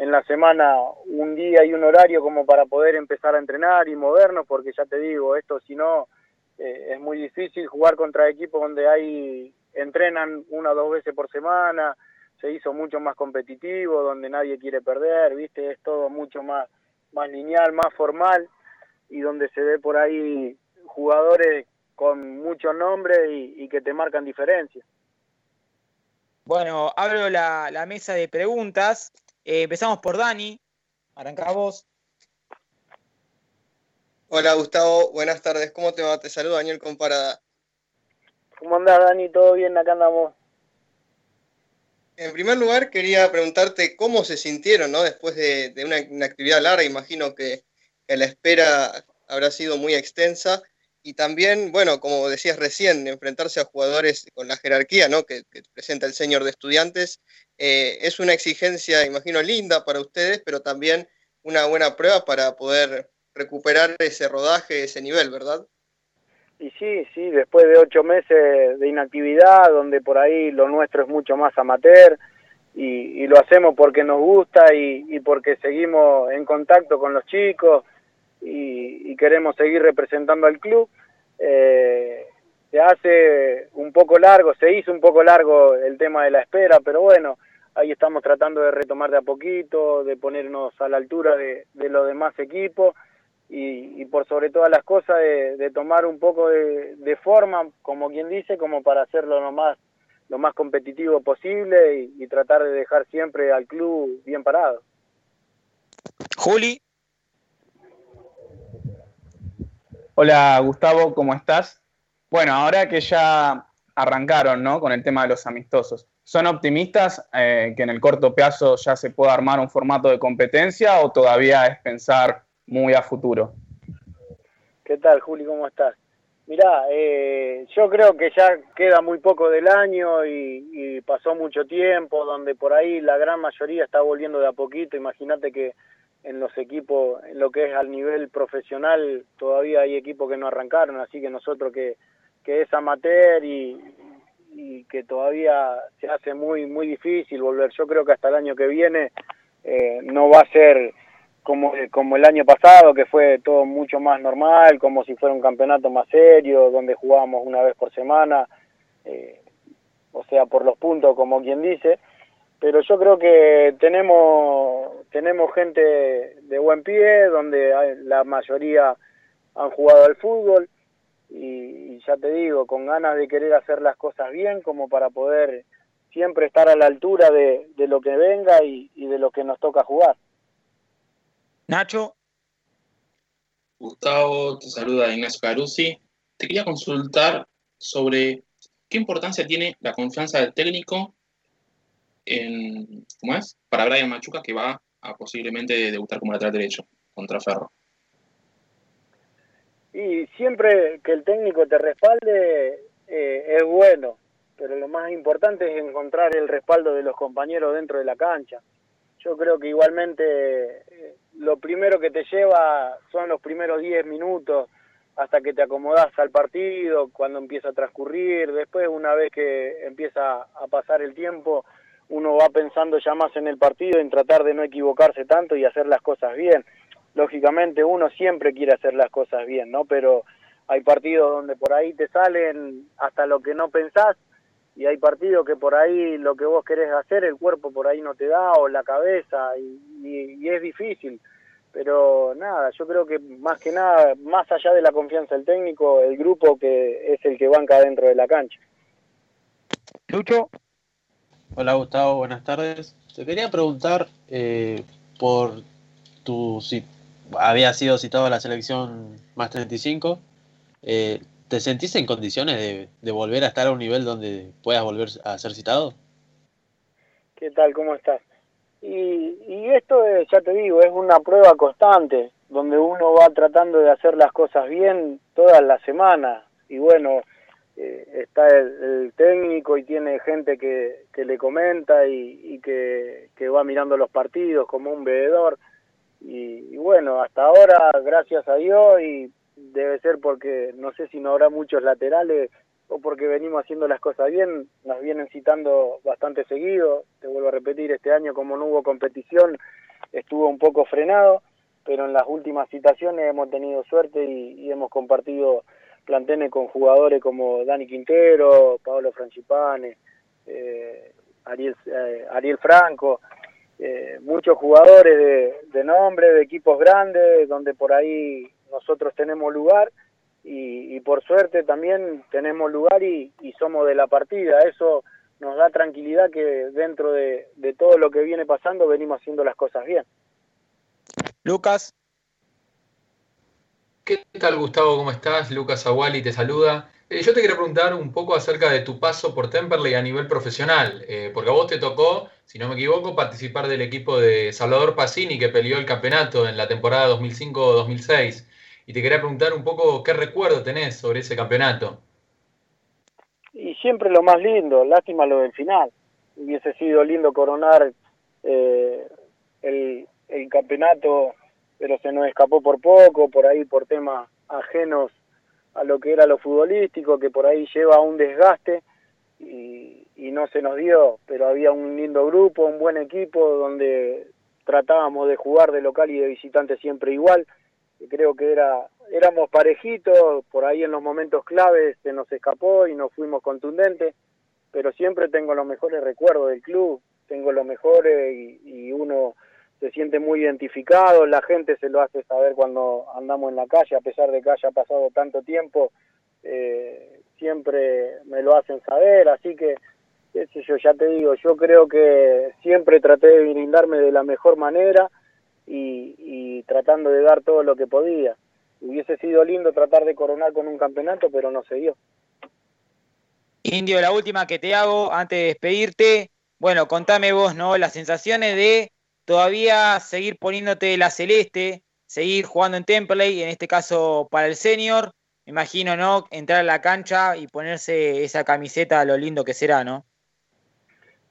en la semana un día y un horario como para poder empezar a entrenar y movernos, porque ya te digo, esto si no eh, es muy difícil jugar contra equipos donde hay entrenan una o dos veces por semana, se hizo mucho más competitivo, donde nadie quiere perder, viste, es todo mucho más, más lineal, más formal, y donde se ve por ahí jugadores con mucho nombre y, que te marcan diferencia. Bueno, abro la mesa de preguntas. Eh, empezamos por Dani. Arranca vos. Hola Gustavo, buenas tardes, ¿cómo te va? Te saludo Daniel Comparada. ¿Cómo andás, Dani? ¿Todo bien? Acá andamos. En primer lugar, quería preguntarte cómo se sintieron, ¿no? Después de, de una, una actividad larga, imagino que, que la espera habrá sido muy extensa. Y también, bueno, como decías recién, enfrentarse a jugadores con la jerarquía, ¿no? Que, que presenta el señor de estudiantes, eh, es una exigencia, imagino, linda para ustedes, pero también una buena prueba para poder recuperar ese rodaje, ese nivel, ¿verdad? Y sí, sí, después de ocho meses de inactividad, donde por ahí lo nuestro es mucho más amateur, y, y lo hacemos porque nos gusta y, porque seguimos en contacto con los chicos y, y queremos seguir representando al club, eh, se hace un poco largo, se hizo un poco largo el tema de la espera, pero bueno, ahí estamos tratando de retomar de a poquito, de ponernos a la altura de, de los demás equipos y, y por sobre todas las cosas de, de tomar un poco de, de forma, como quien dice, como para hacerlo lo más, lo más competitivo posible y, y tratar de dejar siempre al club bien parado. Juli. Hola Gustavo, ¿cómo estás? Bueno, ahora que ya arrancaron ¿no? con el tema de los amistosos, ¿son optimistas eh, que en el corto plazo ya se pueda armar un formato de competencia o todavía es pensar muy a futuro? ¿Qué tal, Juli? ¿Cómo estás? Mirá, eh, yo creo que ya queda muy poco del año y, y pasó mucho tiempo, donde por ahí la gran mayoría está volviendo de a poquito. Imagínate que en los equipos, en lo que es al nivel profesional, todavía hay equipos que no arrancaron, así que nosotros que, que es amateur y, y que todavía se hace muy muy difícil volver. Yo creo que hasta el año que viene eh, no va a ser como, como el año pasado, que fue todo mucho más normal, como si fuera un campeonato más serio, donde jugábamos una vez por semana, eh, o sea, por los puntos, como quien dice. Pero yo creo que tenemos, tenemos gente de buen pie, donde la mayoría han jugado al fútbol, y, y ya te digo, con ganas de querer hacer las cosas bien, como para poder siempre estar a la altura de, de lo que venga y, y de lo que nos toca jugar. Nacho. Gustavo, te saluda Ignacio Carusi. Te quería consultar sobre qué importancia tiene la confianza del técnico en, ¿cómo es? Para Brian Machuca, que va a posiblemente debutar como lateral derecho contra Ferro. Y siempre que el técnico te respalde eh, es bueno, pero lo más importante es encontrar el respaldo de los compañeros dentro de la cancha. Yo creo que igualmente eh, lo primero que te lleva son los primeros 10 minutos hasta que te acomodas al partido, cuando empieza a transcurrir, después una vez que empieza a pasar el tiempo, uno va pensando ya más en el partido, en tratar de no equivocarse tanto y hacer las cosas bien lógicamente uno siempre quiere hacer las cosas bien, ¿no? Pero hay partidos donde por ahí te salen hasta lo que no pensás y hay partidos que por ahí lo que vos querés hacer, el cuerpo por ahí no te da, o la cabeza, y, y- y es difícil. Pero nada, yo creo que más que nada, más allá de la confianza del técnico, el grupo que es el que banca dentro de la cancha. Lucho. Hola Gustavo, buenas tardes. Te quería preguntar eh, por tu si había sido citado a la selección más 35. eh, ¿Te sentís en condiciones de, volver a estar a un nivel donde puedas volver a ser citado? ¿Qué tal? ¿Cómo estás? Y, y esto es, ya te digo, es una prueba constante, donde uno va tratando de hacer las cosas bien todas las semanas. Y bueno, eh, está el, el técnico y tiene gente que, que le comenta y, y que, que va mirando los partidos como un veedor. Y, bueno, hasta ahora, gracias a Dios, y debe ser porque no sé si no habrá muchos laterales o porque venimos haciendo las cosas bien, nos vienen citando bastante seguido, te vuelvo a repetir, este año como no hubo competición estuvo un poco frenado, pero en las últimas citaciones hemos tenido suerte y, hemos compartido planteles con jugadores como Dani Quintero, Pablo Francipane, eh, Ariel, eh, Ariel Franco, eh, muchos jugadores de, de nombre, de equipos grandes, donde por ahí nosotros tenemos lugar y, y por suerte también tenemos lugar y, y somos de la partida. Eso nos da tranquilidad que dentro de, de todo lo que viene pasando venimos haciendo las cosas bien. Lucas. ¿Qué tal, Gustavo? ¿Cómo estás? Lucas Aguali te saluda. Eh, yo te quería preguntar un poco acerca de tu paso por Temperley a nivel profesional, eh, porque a vos te tocó, si no me equivoco, participar del equipo de Salvador Pacini que peleó el campeonato en la temporada 2005-2006. Y te quería preguntar un poco qué recuerdo tenés sobre ese campeonato. Y siempre lo más lindo, lástima lo del final. Hubiese sido lindo coronar eh, el, el campeonato, pero se nos escapó por poco, por ahí por temas ajenos a lo que era lo futbolístico, que por ahí lleva un desgaste y, y no se nos dio, pero había un lindo grupo, un buen equipo donde tratábamos de jugar de local y de visitante siempre igual. Creo que era éramos parejitos, por ahí en los momentos claves se nos escapó y nos fuimos contundentes, pero siempre tengo los mejores recuerdos del club, tengo los mejores y uno se siente muy identificado, la gente se lo hace saber cuando andamos en la calle, a pesar de que haya pasado tanto tiempo, eh, siempre me lo hacen saber, así que, qué sé yo, ya te digo, yo creo que siempre traté de brindarme de la mejor manera y, y tratando de dar todo lo que podía. Hubiese sido lindo tratar de coronar con un campeonato, pero no se dio. Indio, la última que te hago antes de despedirte. Bueno, contame vos, ¿no? Las sensaciones de todavía seguir poniéndote la celeste, seguir jugando en Temperley, en este caso para el senior. Me imagino, ¿no? Entrar a la cancha y ponerse esa camiseta, lo lindo que será, ¿no?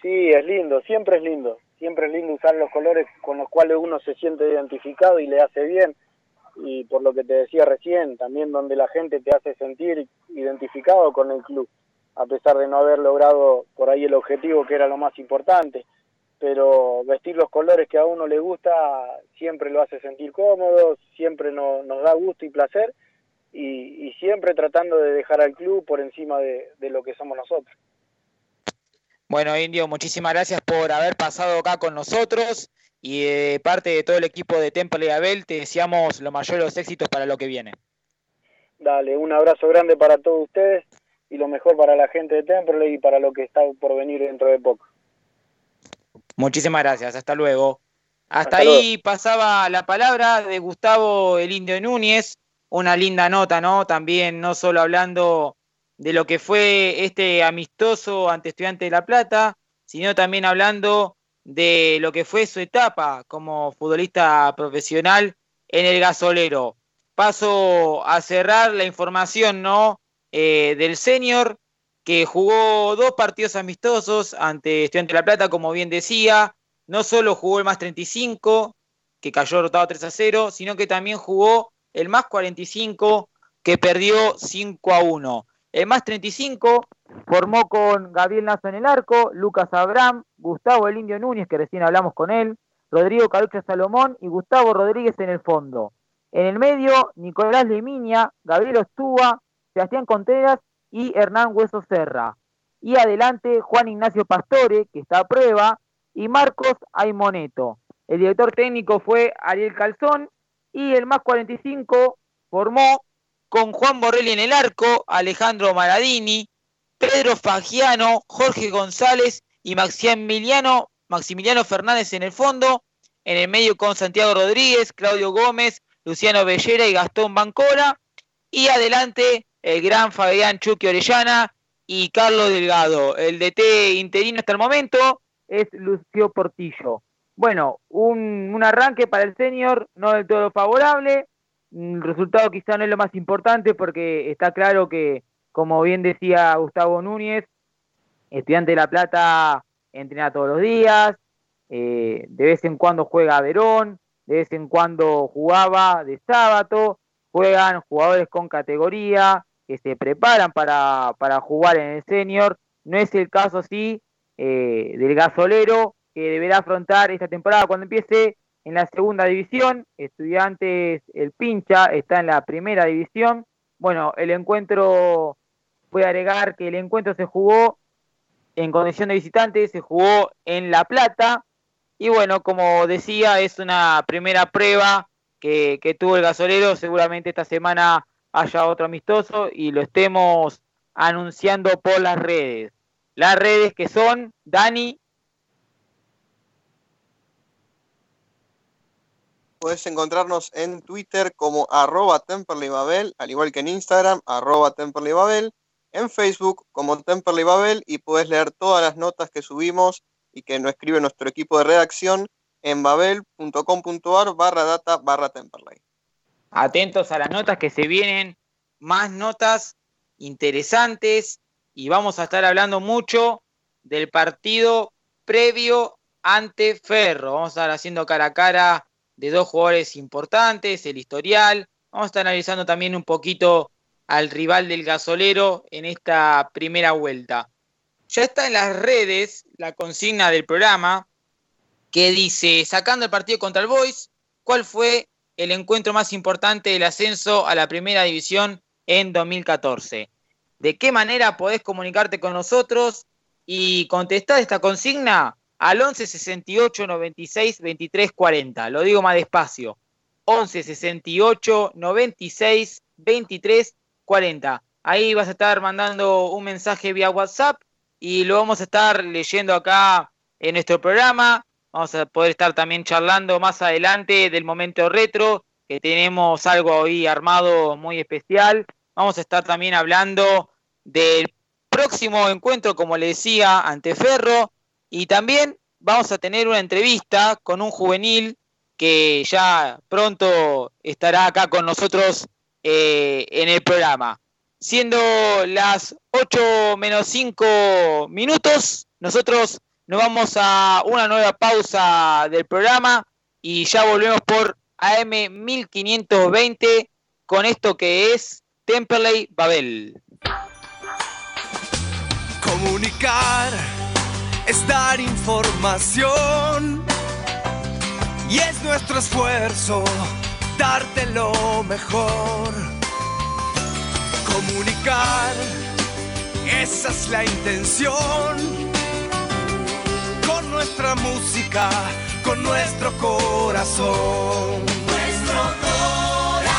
Sí, es lindo, siempre es lindo. Siempre es lindo usar los colores con los cuales uno se siente identificado y le hace bien. Y por lo que te decía recién, también donde la gente te hace sentir identificado con el club, a pesar de no haber logrado por ahí el objetivo que era lo más importante. Pero vestir los colores que a uno le gusta siempre lo hace sentir cómodo, siempre no- nos da gusto y placer y, y siempre tratando de dejar al club por encima de, de lo que somos nosotros. Bueno, Indio, muchísimas gracias por haber pasado acá con nosotros y de parte de todo el equipo de Temperley Abel te deseamos los mayores éxitos para lo que viene. Dale, un abrazo grande para todos ustedes y lo mejor para la gente de Temperley y para lo que está por venir dentro de poco. Muchísimas gracias, hasta luego. Hasta, Hasta ahí pasaba la palabra de Gustavo el Indio Núñez, una linda nota, ¿no? También no solo hablando de lo que fue este amistoso ante Estudiante de La Plata, sino también hablando de lo que fue su etapa como futbolista profesional en el gasolero. Paso a cerrar la información, ¿no? Eh, del senior, que jugó dos partidos amistosos ante Estudiante de La Plata, como bien decía, no solo jugó el más 35, que cayó derrotado 3 a 0, sino que también jugó el más 45, que perdió 5 a 1. El más 35 formó con Gabriel Nazo en el arco, Lucas Abraham, Gustavo El Indio Núñez, que recién hablamos con él, Rodrigo Carucha Salomón y Gustavo Rodríguez en el fondo. En el medio, Nicolás Lemiña, Gabriel Ostúa, Sebastián Contreras y Hernán Hueso Serra. y adelante Juan Ignacio Pastore, que está a prueba, y Marcos Aimoneto. El director técnico fue Ariel Calzón y el más 45 formó con Juan Borrelli en el arco, Alejandro Maradini, Pedro Fagiano, Jorge González y Maximiliano, Maximiliano Fernández en el fondo, en el medio con Santiago Rodríguez, Claudio Gómez, Luciano Bellera y Gastón Bancora, y adelante el gran Fabián Chucky Orellana y Carlos Delgado. El DT interino hasta el momento es Lucio Portillo. Bueno, un, un arranque para el senior no del todo favorable, el resultado quizá no es lo más importante porque está claro que, como bien decía Gustavo Núñez, estudiante de La Plata entrena todos los días, eh, de vez en cuando juega Verón, de vez en cuando jugaba de sábado, juegan jugadores con categoría que se preparan para, para jugar en el senior. No es el caso así eh, del gasolero que deberá afrontar esta temporada cuando empiece en la segunda división. Estudiantes, el pincha, está en la primera división. Bueno, el encuentro, puede agregar que el encuentro se jugó en condición de visitante, se jugó en La Plata. Y bueno, como decía, es una primera prueba que, que tuvo el gasolero. Seguramente esta semana haya otro amistoso y lo estemos anunciando por las redes. Las redes que son, Dani, Puedes encontrarnos en Twitter como arroba Temperleybabel, al igual que en Instagram, arroba Temperleybabel, en Facebook como Temperleybabel y puedes leer todas las notas que subimos y que nos escribe nuestro equipo de redacción en babel.com.ar barra data barra Temperley. Atentos a las notas que se vienen, más notas interesantes y vamos a estar hablando mucho del partido previo ante Ferro. Vamos a estar haciendo cara a cara de dos jugadores importantes, el historial. Vamos a estar analizando también un poquito al rival del gasolero en esta primera vuelta. Ya está en las redes la consigna del programa que dice, sacando el partido contra el Boys, ¿cuál fue el encuentro más importante del ascenso a la primera división en 2014? ¿De qué manera podés comunicarte con nosotros y contestar esta consigna? al 11 68 96 23 40. Lo digo más despacio. 11 68 96 23 40. Ahí vas a estar mandando un mensaje vía WhatsApp y lo vamos a estar leyendo acá en nuestro programa. Vamos a poder estar también charlando más adelante del momento retro, que tenemos algo ahí armado muy especial. Vamos a estar también hablando del próximo encuentro, como le decía, ante Ferro, y también vamos a tener una entrevista con un juvenil que ya pronto estará acá con nosotros eh, en el programa. Siendo las 8 menos 5 minutos, nosotros nos vamos a una nueva pausa del programa y ya volvemos por AM 1520 con esto que es Temperley Babel. Comunicar es dar información y es nuestro esfuerzo darte lo mejor. Comunicar, esa es la intención. Música, con nuestro corazón. Nuestro corazón.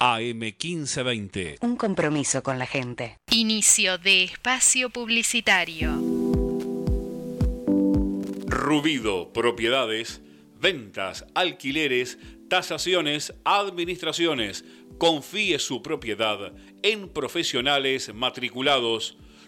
AM 1520. Un compromiso con la gente. Inicio de espacio publicitario. Rubido Propiedades, ventas, alquileres, tasaciones, administraciones. Confíe su propiedad en profesionales matriculados.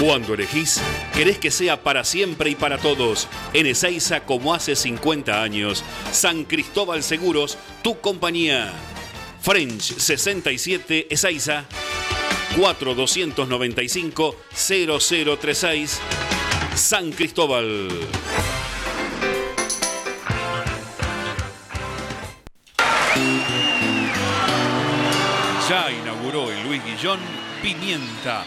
Cuando elegís, querés que sea para siempre y para todos. En Ezeiza, como hace 50 años. San Cristóbal Seguros, tu compañía. French 67 Ezeiza 4295 0036 San Cristóbal. Ya inauguró en Luis Guillón Pimienta,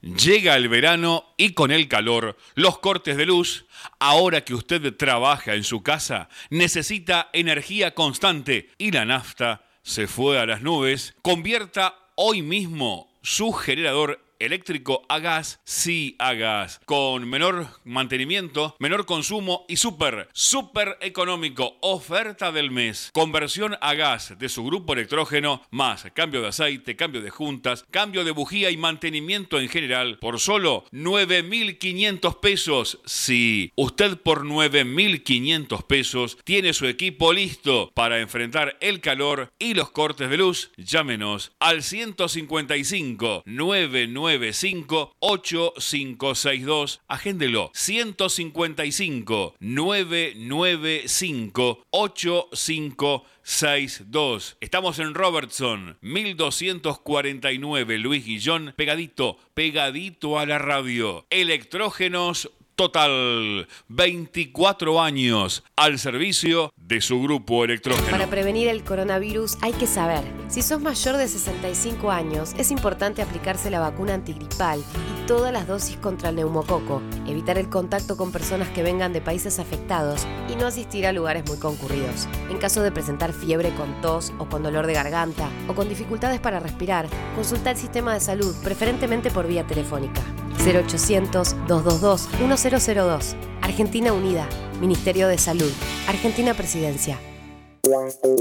llega el verano y con el calor, los cortes de luz. Ahora que usted trabaja en su casa, necesita energía constante y la nafta se fue a las nubes. Convierta hoy mismo su generador eléctrico a gas, sí a gas, con menor mantenimiento, menor consumo y súper, súper económico. Oferta del mes. Conversión a gas de su grupo electrógeno, más cambio de aceite, cambio de juntas, cambio de bujía y mantenimiento en general por solo 9.500 pesos. Sí, usted por 9.500 pesos tiene su equipo listo para enfrentar el calor y los cortes de luz. Llámenos al 155 99 995 8562. Agéndelo. 155 995 8562. Estamos en Robertson, 1249 Luis Guillón, pegadito, pegadito a la radio. Electrógenos Total, 24 años al servicio de su grupo electrógeno. Para prevenir el coronavirus hay que saber, si sos mayor de 65 años, es importante aplicarse la vacuna antigripal y todas las dosis contra el neumococo, evitar el contacto con personas que vengan de países afectados y no asistir a lugares muy concurridos. En caso de presentar fiebre con tos o con dolor de garganta o con dificultades para respirar, consulta el sistema de salud, preferentemente por vía telefónica. 0800-222-1002. Argentina Unida. Ministerio de Salud. Argentina Presidencia.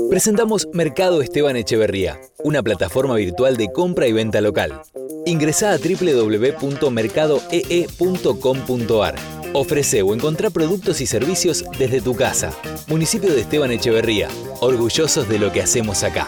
Presentamos Mercado Esteban Echeverría, una plataforma virtual de compra y venta local. Ingresa a www.mercadoee.com.ar. Ofrece o encontrá productos y servicios desde tu casa. Municipio de Esteban Echeverría, orgullosos de lo que hacemos acá.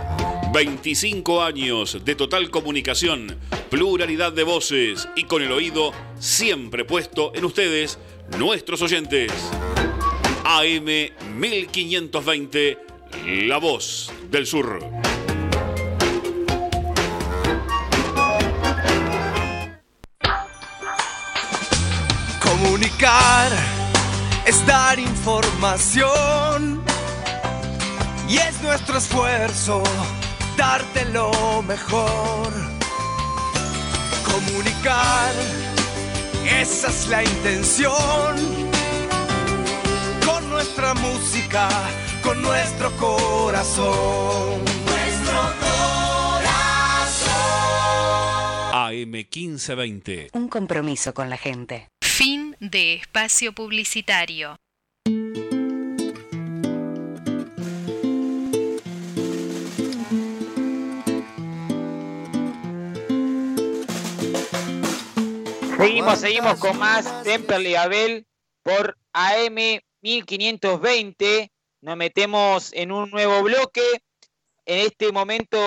25 años de total comunicación, pluralidad de voces y con el oído siempre puesto en ustedes, nuestros oyentes. AM 1520, La Voz del Sur. Comunicar es dar información y es nuestro esfuerzo darte lo mejor. Comunicar, esa es la intención. Con nuestra música, con nuestro corazón. Nuestro corazón. AM 1520. Un compromiso con la gente. Fin de espacio publicitario. Seguimos, seguimos con más Temperley Abel por AM 1520. Nos metemos en un nuevo bloque. En este momento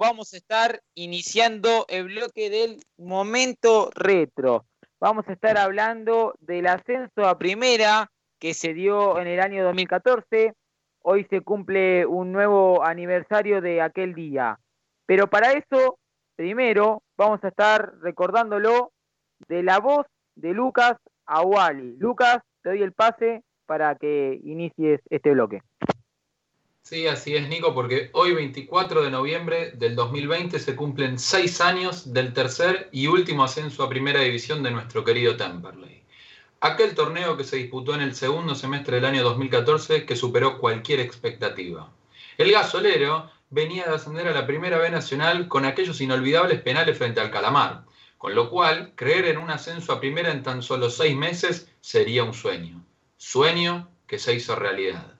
vamos a estar iniciando el bloque del momento retro. Vamos a estar hablando del ascenso a primera que se dio en el año 2014. Hoy se cumple un nuevo aniversario de aquel día. Pero para eso, primero, vamos a estar recordándolo de la voz de Lucas Awali. Lucas, te doy el pase para que inicies este bloque. Sí, así es, Nico, porque hoy 24 de noviembre del 2020 se cumplen seis años del tercer y último ascenso a primera división de nuestro querido Temperley. Aquel torneo que se disputó en el segundo semestre del año 2014 que superó cualquier expectativa. El gasolero venía de ascender a la primera B nacional con aquellos inolvidables penales frente al Calamar, con lo cual creer en un ascenso a primera en tan solo seis meses sería un sueño. Sueño que se hizo realidad.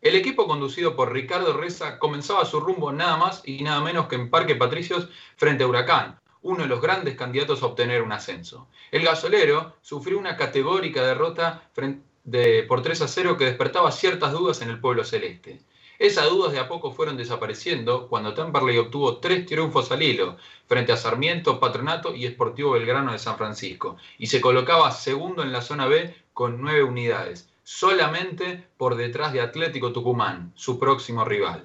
El equipo conducido por Ricardo Reza comenzaba su rumbo nada más y nada menos que en Parque Patricios frente a Huracán, uno de los grandes candidatos a obtener un ascenso. El gasolero sufrió una categórica derrota de, por 3 a 0 que despertaba ciertas dudas en el pueblo celeste. Esas dudas de a poco fueron desapareciendo cuando Temperley obtuvo tres triunfos al hilo frente a Sarmiento, Patronato y Esportivo Belgrano de San Francisco y se colocaba segundo en la zona B con nueve unidades solamente por detrás de Atlético Tucumán, su próximo rival.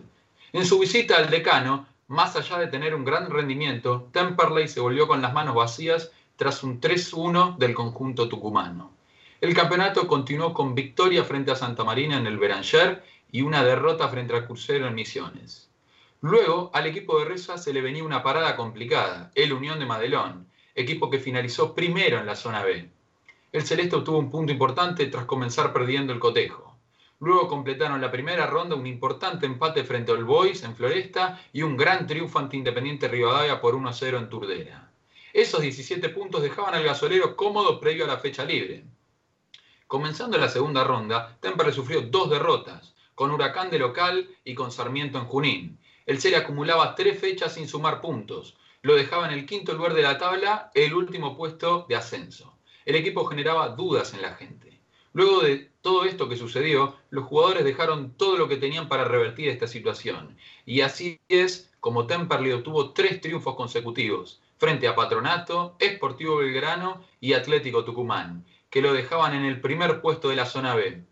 En su visita al decano, más allá de tener un gran rendimiento, Temperley se volvió con las manos vacías tras un 3-1 del conjunto tucumano. El campeonato continuó con victoria frente a Santa Marina en el Beranger y una derrota frente al Crucero en Misiones. Luego, al equipo de Reza se le venía una parada complicada, el Unión de Madelón, equipo que finalizó primero en la zona B el Celeste obtuvo un punto importante tras comenzar perdiendo el cotejo. Luego completaron la primera ronda un importante empate frente al Boys en Floresta y un gran triunfo ante Independiente Rivadavia por 1-0 en Turdera. Esos 17 puntos dejaban al gasolero cómodo previo a la fecha libre. Comenzando la segunda ronda, Temperley sufrió dos derrotas, con Huracán de local y con Sarmiento en Junín. El Cere acumulaba tres fechas sin sumar puntos. Lo dejaba en el quinto lugar de la tabla, el último puesto de ascenso el equipo generaba dudas en la gente. Luego de todo esto que sucedió, los jugadores dejaron todo lo que tenían para revertir esta situación. Y así es como Temperley obtuvo tres triunfos consecutivos, frente a Patronato, Esportivo Belgrano y Atlético Tucumán, que lo dejaban en el primer puesto de la zona B.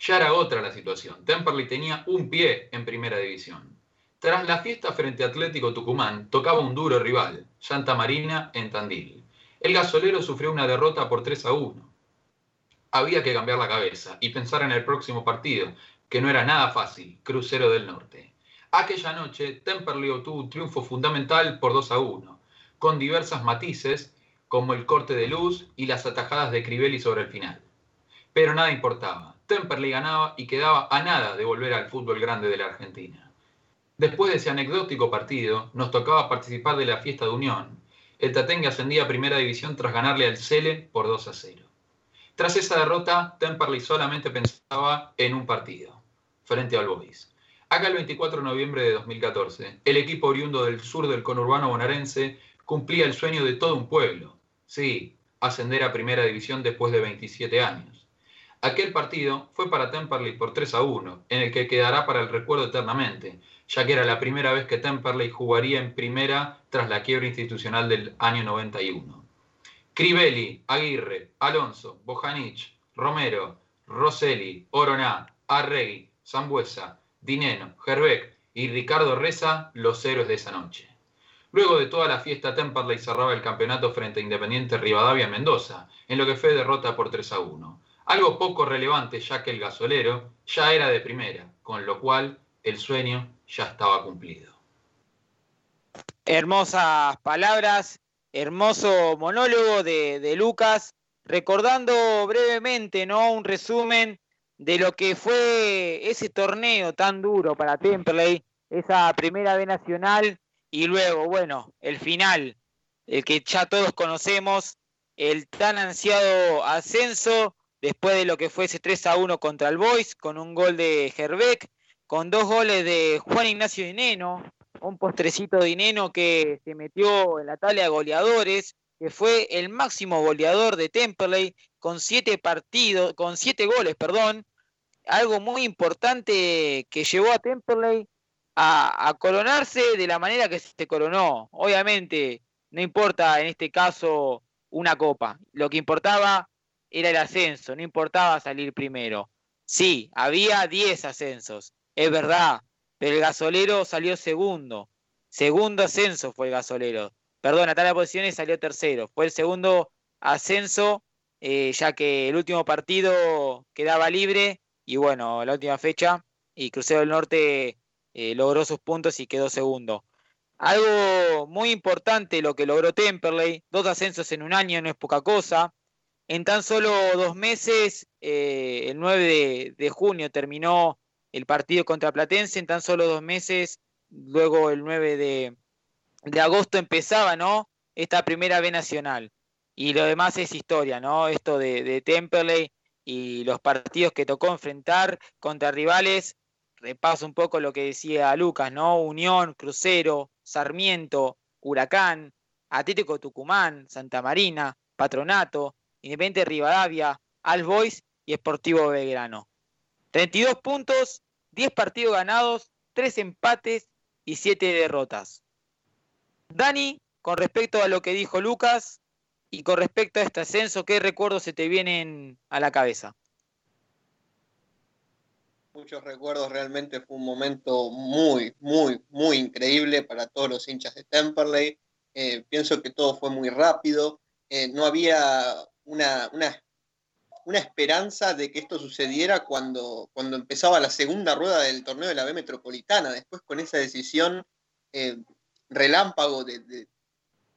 Ya era otra la situación. Temperley tenía un pie en primera división. Tras la fiesta frente a Atlético Tucumán, tocaba un duro rival, Santa Marina en Tandil. El gasolero sufrió una derrota por 3 a 1. Había que cambiar la cabeza y pensar en el próximo partido, que no era nada fácil, Crucero del Norte. Aquella noche, Temperley obtuvo un triunfo fundamental por 2 a 1, con diversas matices, como el corte de luz y las atajadas de Crivelli sobre el final. Pero nada importaba. Temperley ganaba y quedaba a nada de volver al fútbol grande de la Argentina. Después de ese anecdótico partido, nos tocaba participar de la fiesta de unión, el Tatengue ascendía a primera división tras ganarle al Cele por 2 a 0. Tras esa derrota, Temperley solamente pensaba en un partido, frente al Boys. Acá el 24 de noviembre de 2014, el equipo oriundo del sur del conurbano bonaerense cumplía el sueño de todo un pueblo. Sí, ascender a primera división después de 27 años. Aquel partido fue para Temperley por 3 a 1, en el que quedará para el recuerdo eternamente, ya que era la primera vez que Temperley jugaría en primera tras la quiebra institucional del año 91. Crivelli, Aguirre, Alonso, Bojanic, Romero, Rosselli, Oroná, Arregui, Zambuesa, Dineno, Gerbeck y Ricardo Reza, los héroes de esa noche. Luego de toda la fiesta, Temperley cerraba el campeonato frente a Independiente Rivadavia Mendoza, en lo que fue derrota por 3 a 1. Algo poco relevante ya que el gasolero ya era de primera, con lo cual el sueño ya estaba cumplido. Hermosas palabras, hermoso monólogo de, Lucas, recordando brevemente, ¿no? Un resumen de lo que fue ese torneo tan duro para Temperley, esa primera B nacional y luego, bueno, el final, el que ya todos conocemos, el tan ansiado ascenso después de lo que fue ese 3 a 1 contra el Boys con un gol de Herbeck con dos goles de Juan Ignacio Dineno, un postrecito de Dineno que se metió en la tabla de goleadores, que fue el máximo goleador de Temperley con siete partidos, con siete goles, perdón, algo muy importante que llevó a Temperley a, a, coronarse de la manera que se coronó. Obviamente, no importa en este caso una copa, lo que importaba era el ascenso, no importaba salir primero. Sí, había 10 ascensos, es verdad, pero el gasolero salió segundo. Segundo ascenso fue el gasolero. Perdón, a tal posiciones salió tercero. Fue el segundo ascenso, eh, ya que el último partido quedaba libre y bueno, la última fecha y Crucero del Norte eh, logró sus puntos y quedó segundo. Algo muy importante lo que logró Temperley, dos ascensos en un año no es poca cosa. En tan solo dos meses, eh, el 9 de, junio terminó el partido contra Platense, en tan solo dos meses, luego el 9 de, agosto empezaba, ¿no? Esta primera B nacional. Y lo demás es historia, ¿no? Esto de, de y los partidos que tocó enfrentar contra rivales. Repaso un poco lo que decía Lucas, ¿no? Unión, Crucero, Sarmiento, Huracán, Atlético Tucumán, Santa Marina, Patronato, Independiente Rivadavia, All Boys y Esportivo Belgrano. 32 puntos, 10 partidos ganados, 3 empates y 7 derrotas. Dani, con respecto a lo que dijo Lucas y con respecto a este ascenso, ¿qué recuerdos se te vienen a la cabeza? Muchos recuerdos, realmente fue un momento muy, muy, muy increíble para todos los hinchas de Temperley. Eh, pienso que todo fue muy rápido, eh, no había una, una, una, esperanza de que esto sucediera cuando, cuando empezaba la segunda rueda del torneo de la B Metropolitana. Después con esa decisión eh, relámpago de, de,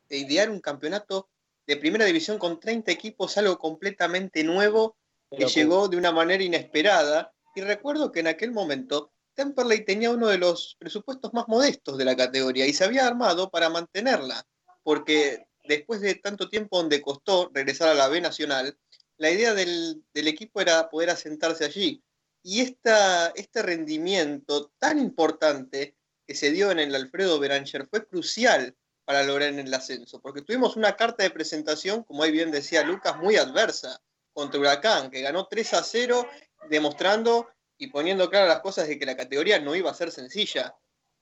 de, idear un campeonato de primera división con 30 equipos, algo completamente nuevo que llegó de una manera inesperada. Y recuerdo que en aquel momento Temperley tenía uno de los presupuestos más modestos de la categoría y se había armado para mantenerla, porque después de tanto tiempo donde costó regresar a la B Nacional, la idea del, equipo era poder asentarse allí. Y este rendimiento tan importante que se dio en el Alfredo Beranger fue crucial para lograr el ascenso, porque tuvimos una carta de presentación, como ahí bien decía Lucas, muy adversa contra Huracán, que ganó 3 a 0, demostrando y poniendo claras las cosas de que la categoría no iba a ser sencilla.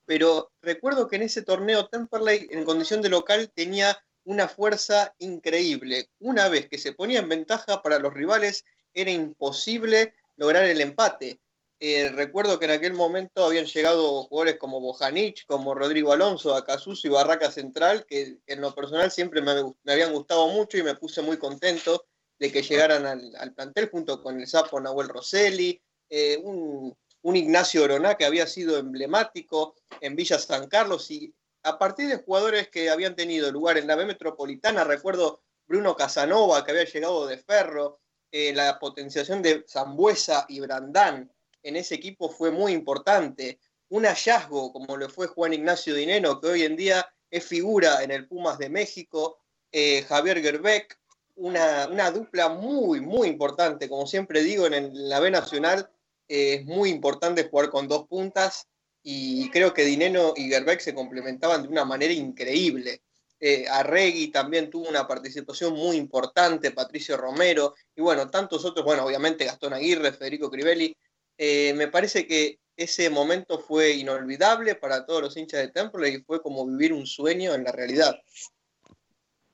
Pero recuerdo que en ese torneo Temperley, en condición de local, tenía una fuerza increíble. Una vez que se ponía en ventaja para los rivales, era imposible lograr el empate. Eh, recuerdo que en aquel momento habían llegado jugadores como Bojanic, como Rodrigo Alonso, Acasuso y Barraca Central, que en lo personal siempre me, habían gustado mucho y me puse muy contento de que llegaran al, al plantel junto con el sapo Nahuel Rosselli, eh, un, un, Ignacio Oroná que había sido emblemático en Villa San Carlos y a partir de jugadores que habían tenido lugar en la B Metropolitana, recuerdo Bruno Casanova que había llegado de Ferro, eh, la potenciación de Zambuesa y Brandán, en ese equipo fue muy importante. Un hallazgo, como lo fue Juan Ignacio Dineno, que hoy en día es figura en el Pumas de México, eh, Javier Gerbeck, una, dupla muy, muy importante. Como siempre digo, en la B Nacional eh, es muy importante jugar con dos puntas y creo que Dineno y Gerbeck se complementaban de una manera increíble. Eh, Arregui también tuvo una participación muy importante, Patricio Romero, y bueno, tantos otros, bueno, obviamente Gastón Aguirre, Federico Crivelli, eh, me parece que ese momento fue inolvidable para todos los hinchas de Temple y fue como vivir un sueño en la realidad.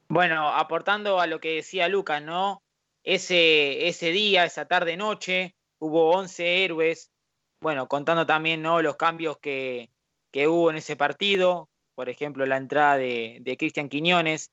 Bueno, aportando a lo que decía Lucas, ¿no? Ese, ese día, esa tarde-noche, hubo 11 héroes, bueno, contando también, ¿no? Los cambios que, que hubo en ese partido, por ejemplo, la entrada de, de Cristian Quiñones,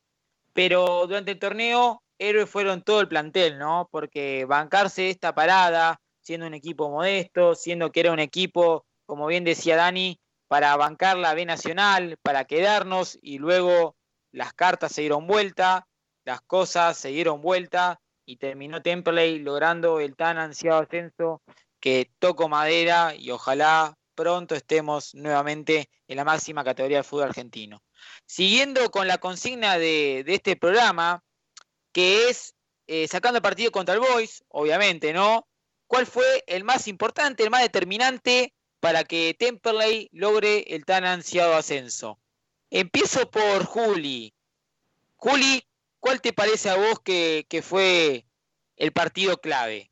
pero durante el torneo, héroes fueron todo el plantel, ¿no? Porque bancarse esta parada, siendo un equipo modesto, siendo que era un equipo, como bien decía Dani, para bancar la B Nacional, para quedarnos y luego las cartas se dieron vuelta, las cosas se dieron vuelta y terminó Temperley logrando el tan ansiado ascenso que toco madera y ojalá pronto estemos nuevamente en la máxima categoría del fútbol argentino. Siguiendo con la consigna de, este programa, que es eh, sacando partido contra el Boys, obviamente, ¿no? ¿Cuál fue el más importante, el más determinante para que Temperley logre el tan ansiado ascenso? Empiezo por Juli. Juli, ¿cuál te parece a vos que fue el partido clave?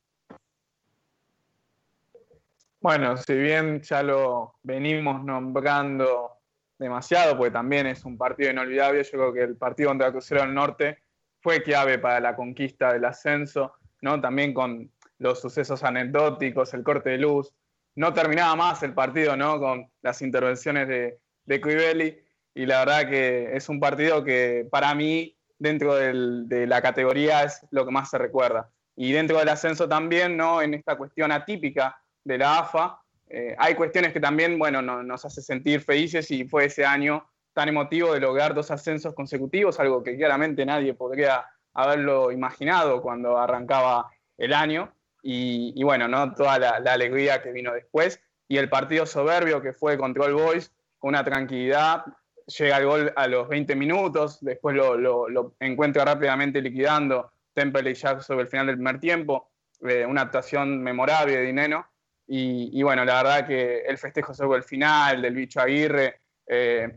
Bueno, si bien ya lo venimos nombrando demasiado, porque también es un partido inolvidable, yo creo que el partido contra Crucero del Norte fue clave para la conquista del ascenso, ¿no? También con los sucesos anecdóticos, el corte de luz. No terminaba más el partido, ¿no? Con las intervenciones de, de Crivelli. Y la verdad que es un partido que para mí, dentro del, de la categoría, es lo que más se recuerda. Y dentro del ascenso también, ¿no? En esta cuestión atípica de la AFA, eh, hay cuestiones que también, bueno, no, nos hace sentir felices y fue ese año tan emotivo de lograr dos ascensos consecutivos, algo que claramente nadie podría haberlo imaginado cuando arrancaba el año. Y, bueno, ¿no? toda la, alegría que vino después. Y el partido soberbio que fue contra el Boys, con una tranquilidad, llega el gol a los 20 minutos, después lo encuentra rápidamente liquidando Temple y Jack sobre el final del primer tiempo, eh, una actuación memorable de Dineno. Y, y, bueno, la verdad que el festejo sobre el final del bicho Aguirre, eh,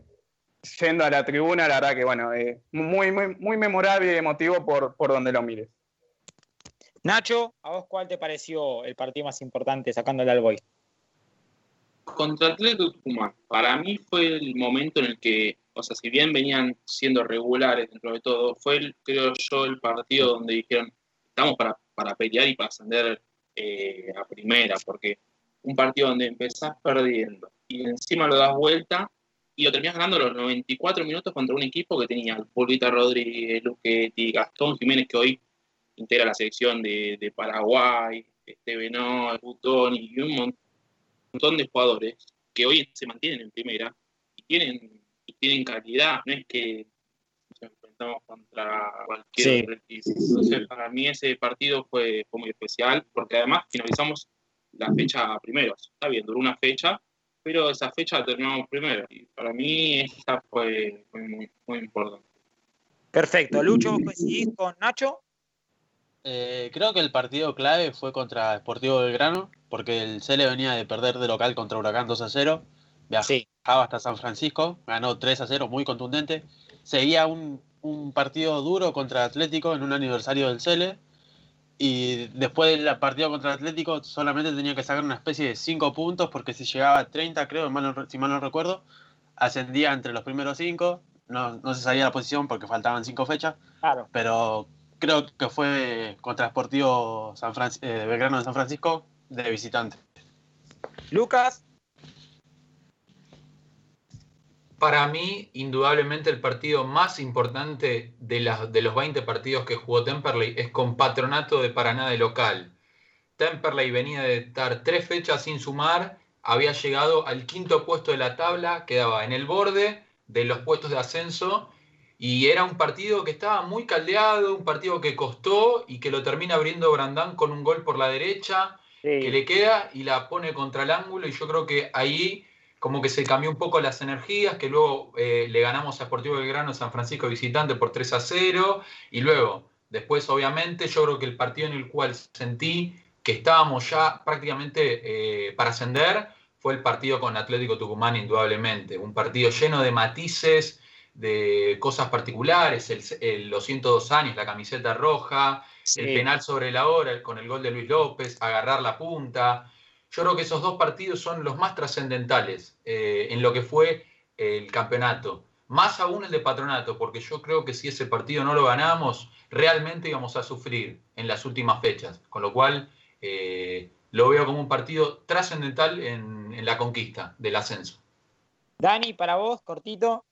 yendo a la tribuna, la verdad que bueno, eh, muy, muy, muy memorable y emotivo por, por donde lo mires. Nacho, ¿a vos cuál te pareció el partido más importante sacándole al Boy? Contra Atlético Tucumán, para mí fue el momento en el que, o sea, si bien venían siendo regulares dentro de todo, fue, el, creo yo, el partido donde dijeron, estamos para, para pelear y para ascender eh, a primera, porque un partido donde empezás perdiendo y encima lo das vuelta y lo terminás ganando los 94 minutos contra un equipo que tenía Pulvita Rodríguez, Luquetti, Gastón Jiménez, que hoy integra la selección de, de Paraguay, Estebenó, Butón y un montón de jugadores que hoy se mantienen en primera y tienen, y tienen calidad, no es que contra cualquier sí. Entonces, para mí ese partido fue, fue muy especial porque además finalizamos la fecha primero. Está bien, duró una fecha, pero esa fecha terminamos primero. Y para mí esa fue, fue muy, muy, importante. Perfecto. Lucho, ¿vos coincidís con Nacho? Eh, creo que el partido clave fue contra Sportivo Belgrano, porque el Cele venía de perder de local contra Huracán 2 a 0. Viajaba sí. hasta San Francisco, ganó 3 a 0, muy contundente. Seguía un, un partido duro contra Atlético en un aniversario del Cele. Y después del partido contra Atlético solamente tenía que sacar una especie de 5 puntos porque si llegaba a 30, creo, si mal no recuerdo, ascendía entre los primeros 5. No, no se sabía la posición porque faltaban 5 fechas. Claro. Pero creo que fue contra Sportivo San Fran eh, Belgrano de San Francisco de visitante. Lucas. Para mí, indudablemente el partido más importante de, las, de los 20 partidos que jugó Temperley es con Patronato de Paraná de local. Temperley venía de estar tres fechas sin sumar, había llegado al quinto puesto de la tabla, quedaba en el borde de los puestos de ascenso y era un partido que estaba muy caldeado, un partido que costó y que lo termina abriendo Brandán con un gol por la derecha, sí. que le queda y la pone contra el ángulo. Y yo creo que ahí como que se cambió un poco las energías, que luego eh, le ganamos a Sportivo Belgrano San Francisco visitante por 3 a 0. Y luego, después obviamente, yo creo que el partido en el cual sentí que estábamos ya prácticamente eh, para ascender fue el partido con Atlético Tucumán, indudablemente. Un partido lleno de matices de cosas particulares, el, el, los 102 años, la camiseta roja, sí. el penal sobre la hora con el gol de Luis López, agarrar la punta. Yo creo que esos dos partidos son los más trascendentales eh, en lo que fue el campeonato. Más aún el de patronato, porque yo creo que si ese partido no lo ganamos, realmente íbamos a sufrir en las últimas fechas. Con lo cual, eh, lo veo como un partido trascendental en, en la conquista del ascenso. Dani, para vos, cortito.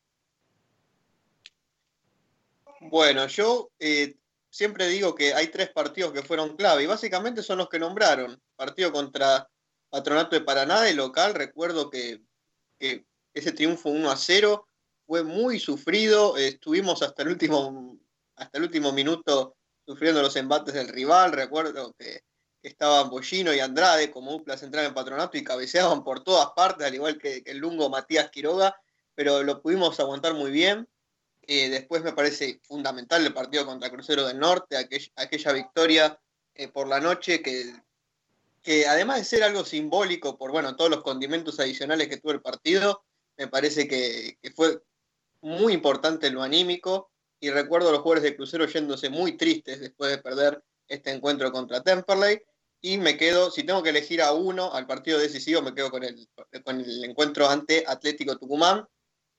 Bueno, yo eh, siempre digo que hay tres partidos que fueron clave y básicamente son los que nombraron. Partido contra Patronato de Paraná de local, recuerdo que, ese triunfo 1 a 0 fue muy sufrido, estuvimos hasta el último hasta el último minuto sufriendo los embates del rival, recuerdo que, estaban Bollino y Andrade como dupla central en Patronato y cabeceaban por todas partes, al igual que, el lungo Matías Quiroga, pero lo pudimos aguantar muy bien. Eh, después me parece fundamental el partido contra Crucero del Norte, aquella, aquella victoria eh, por la noche que, que, además de ser algo simbólico por bueno, todos los condimentos adicionales que tuvo el partido, me parece que, fue muy importante lo anímico. y recuerdo a los jugadores de Crucero yéndose muy tristes después de perder este encuentro contra Temperley. Y me quedo, si tengo que elegir a uno al partido decisivo, me quedo con el, con el encuentro ante Atlético Tucumán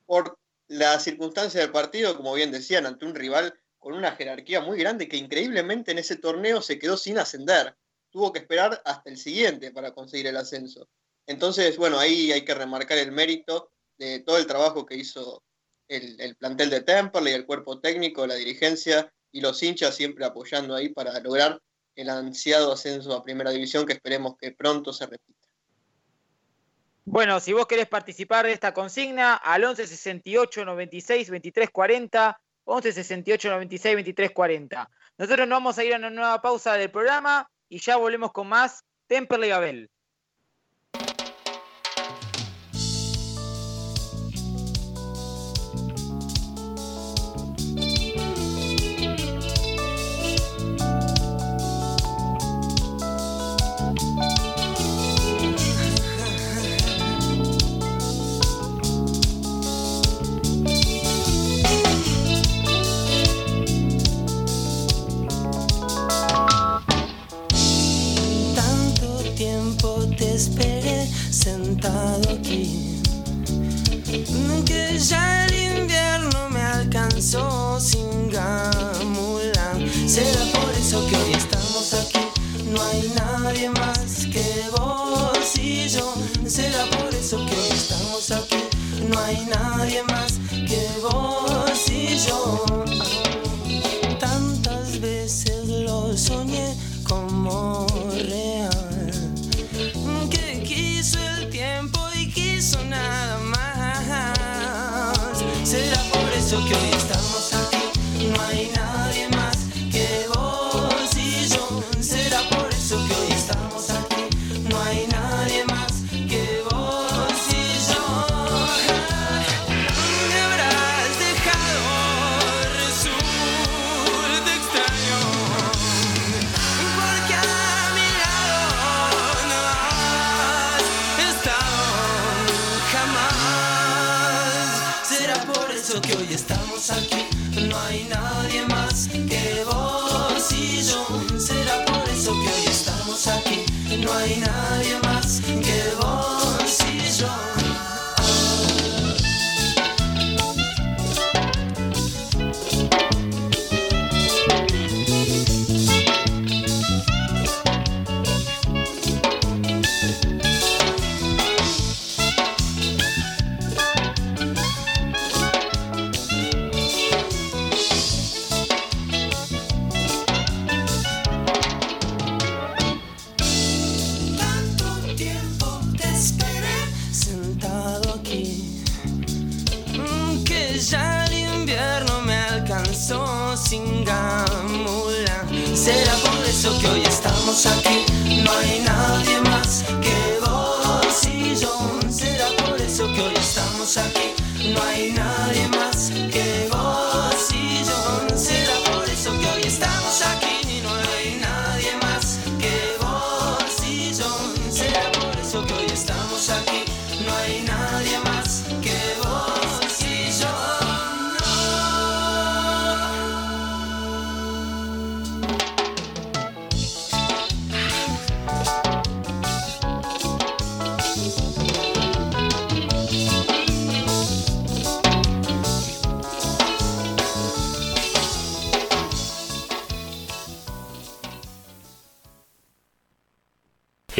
por la circunstancia del partido, como bien decían, ante un rival con una jerarquía muy grande que increíblemente en ese torneo se quedó sin ascender. Tuvo que esperar hasta el siguiente para conseguir el ascenso. Entonces, bueno, ahí hay que remarcar el mérito de todo el trabajo que hizo el, el plantel de Temperley, el cuerpo técnico, la dirigencia y los hinchas siempre apoyando ahí para lograr el ansiado ascenso a primera división que esperemos que pronto se repita. Bueno, si vos querés participar de esta consigna, al 11 68 96 23 40, 11 68 96 23 40. Nosotros nos vamos a ir a una nueva pausa del programa y ya volvemos con más Temperley Abel. Esperé sentado aquí. Que ya el invierno me alcanzó sin gamulan Será por eso que hoy estamos aquí. No hay nadie más que vos y yo. Será por eso que hoy estamos aquí. No hay nadie más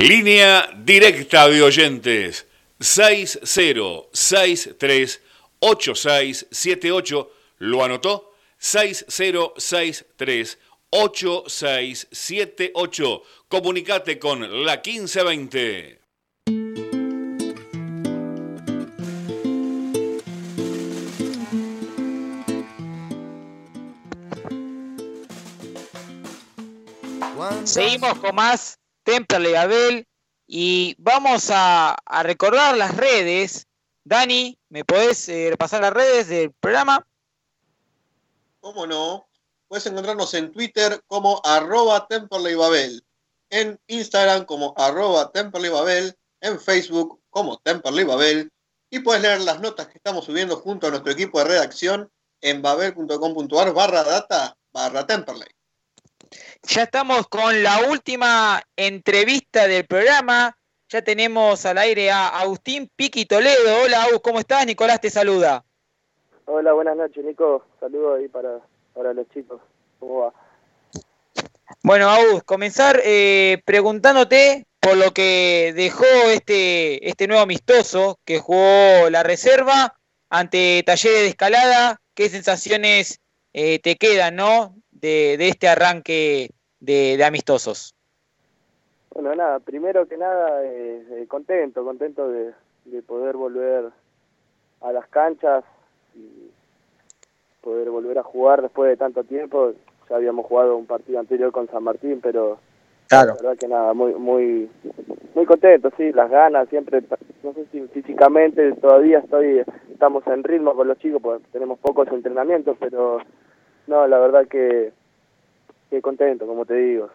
Línea directa de oyentes 60638678. ¿Lo anotó? 60638678. Comunicate con la 1520. Seguimos con más Temperley Abel y vamos a, recordar las redes. Dani, ¿me podés eh, repasar las redes del programa? ¿Cómo no? Puedes encontrarnos en Twitter como arroba temperleybabel, en Instagram como arroba temperleybabel, en Facebook como temperleybabel y puedes leer las notas que estamos subiendo junto a nuestro equipo de redacción en babel.com.ar barra data barra Temperley. Ya estamos con la última entrevista del programa. Ya tenemos al aire a Agustín Piqui Toledo. Hola, Agus, ¿cómo estás? Nicolás te saluda. Hola, buenas noches, Nico. Saludos ahí para, para los chicos. ¿Cómo va? Bueno, Agus, comenzar eh, preguntándote por lo que dejó este, este nuevo amistoso que jugó la reserva ante Talleres de Escalada. ¿Qué sensaciones eh, te quedan, no? De, de este arranque de, de amistosos. Bueno, nada, primero que nada, eh, eh, contento, contento de, de poder volver a las canchas y poder volver a jugar después de tanto tiempo. Ya habíamos jugado un partido anterior con San Martín, pero Claro. la verdad que nada, muy muy muy contento, sí, las ganas, siempre, no sé si físicamente todavía estoy, estamos en ritmo con los chicos, porque tenemos pocos entrenamientos, pero no, la verdad que, que contento, como te digo.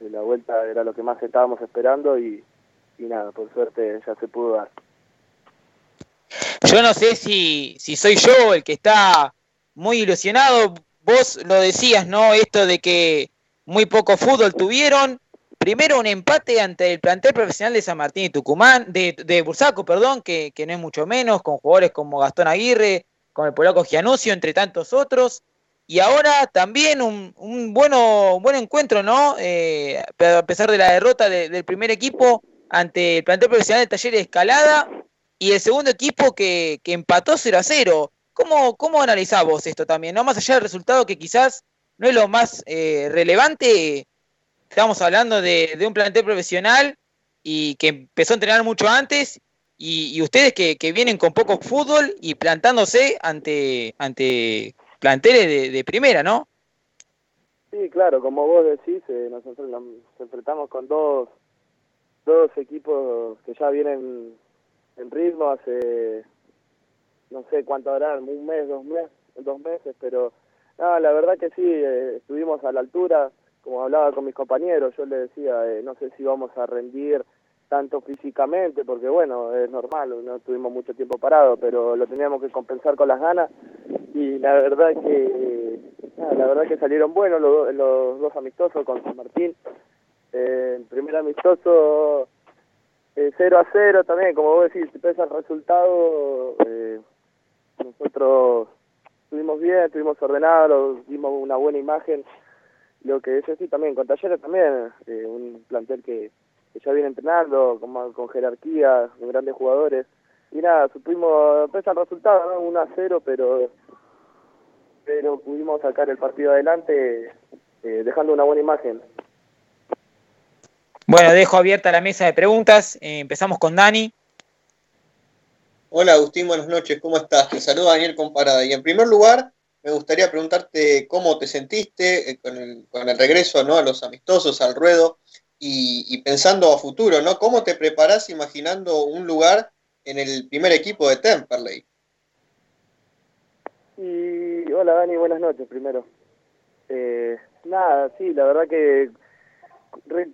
La vuelta era lo que más estábamos esperando y, y nada, por suerte ya se pudo dar. Yo no sé si, si soy yo el que está muy ilusionado. Vos lo decías, ¿no? Esto de que muy poco fútbol tuvieron. Primero un empate ante el plantel profesional de San Martín y Tucumán, de, de Bursaco, perdón, que, que no es mucho menos, con jugadores como Gastón Aguirre, con el polaco Gianusio, entre tantos otros. Y ahora también un, un bueno, un buen encuentro, ¿no? Eh, a pesar de la derrota de- del primer equipo ante el plantel profesional de Talleres de Escalada y el segundo equipo que, que empató 0 a 0. ¿Cómo, ¿Cómo analizás vos esto también? ¿no? Más allá del resultado que quizás no es lo más eh, relevante, estamos hablando de, de un plantel profesional y que empezó a entrenar mucho antes y, y ustedes que, que vienen con poco fútbol y plantándose ante, ante planteles de, de primera, ¿no? Sí, claro, como vos decís, eh, nos, enfre- nos enfrentamos con dos, dos equipos que ya vienen en ritmo hace, no sé cuánto habrá, un mes, dos meses, dos meses, pero no, la verdad que sí, eh, estuvimos a la altura, como hablaba con mis compañeros, yo les decía, eh, no sé si vamos a rendir tanto físicamente, porque bueno, es normal, no tuvimos mucho tiempo parado, pero lo teníamos que compensar con las ganas y la verdad que la verdad que salieron buenos los, los dos amistosos con San Martín. Eh, el primer amistoso eh, 0 a 0 también, como vos decís, si pesa el resultado, eh, nosotros estuvimos bien, estuvimos ordenados, dimos una buena imagen. Lo que es así también, con Talleres también, eh, un plantel que, que ya viene entrenando, con, con jerarquía, con grandes jugadores. Y nada, supimos, pesa el resultado, ¿no? 1 a 0, pero pero pudimos sacar el partido adelante eh, dejando una buena imagen. Bueno, dejo abierta la mesa de preguntas. Eh, empezamos con Dani. Hola Agustín, buenas noches, ¿cómo estás? Te saluda Daniel Comparada. Y en primer lugar, me gustaría preguntarte cómo te sentiste eh, con, el, con el regreso ¿no? a los amistosos, al ruedo, y, y pensando a futuro, ¿no? ¿Cómo te preparás imaginando un lugar en el primer equipo de Temperley? Y hola Dani, buenas noches primero. Eh, nada, sí, la verdad que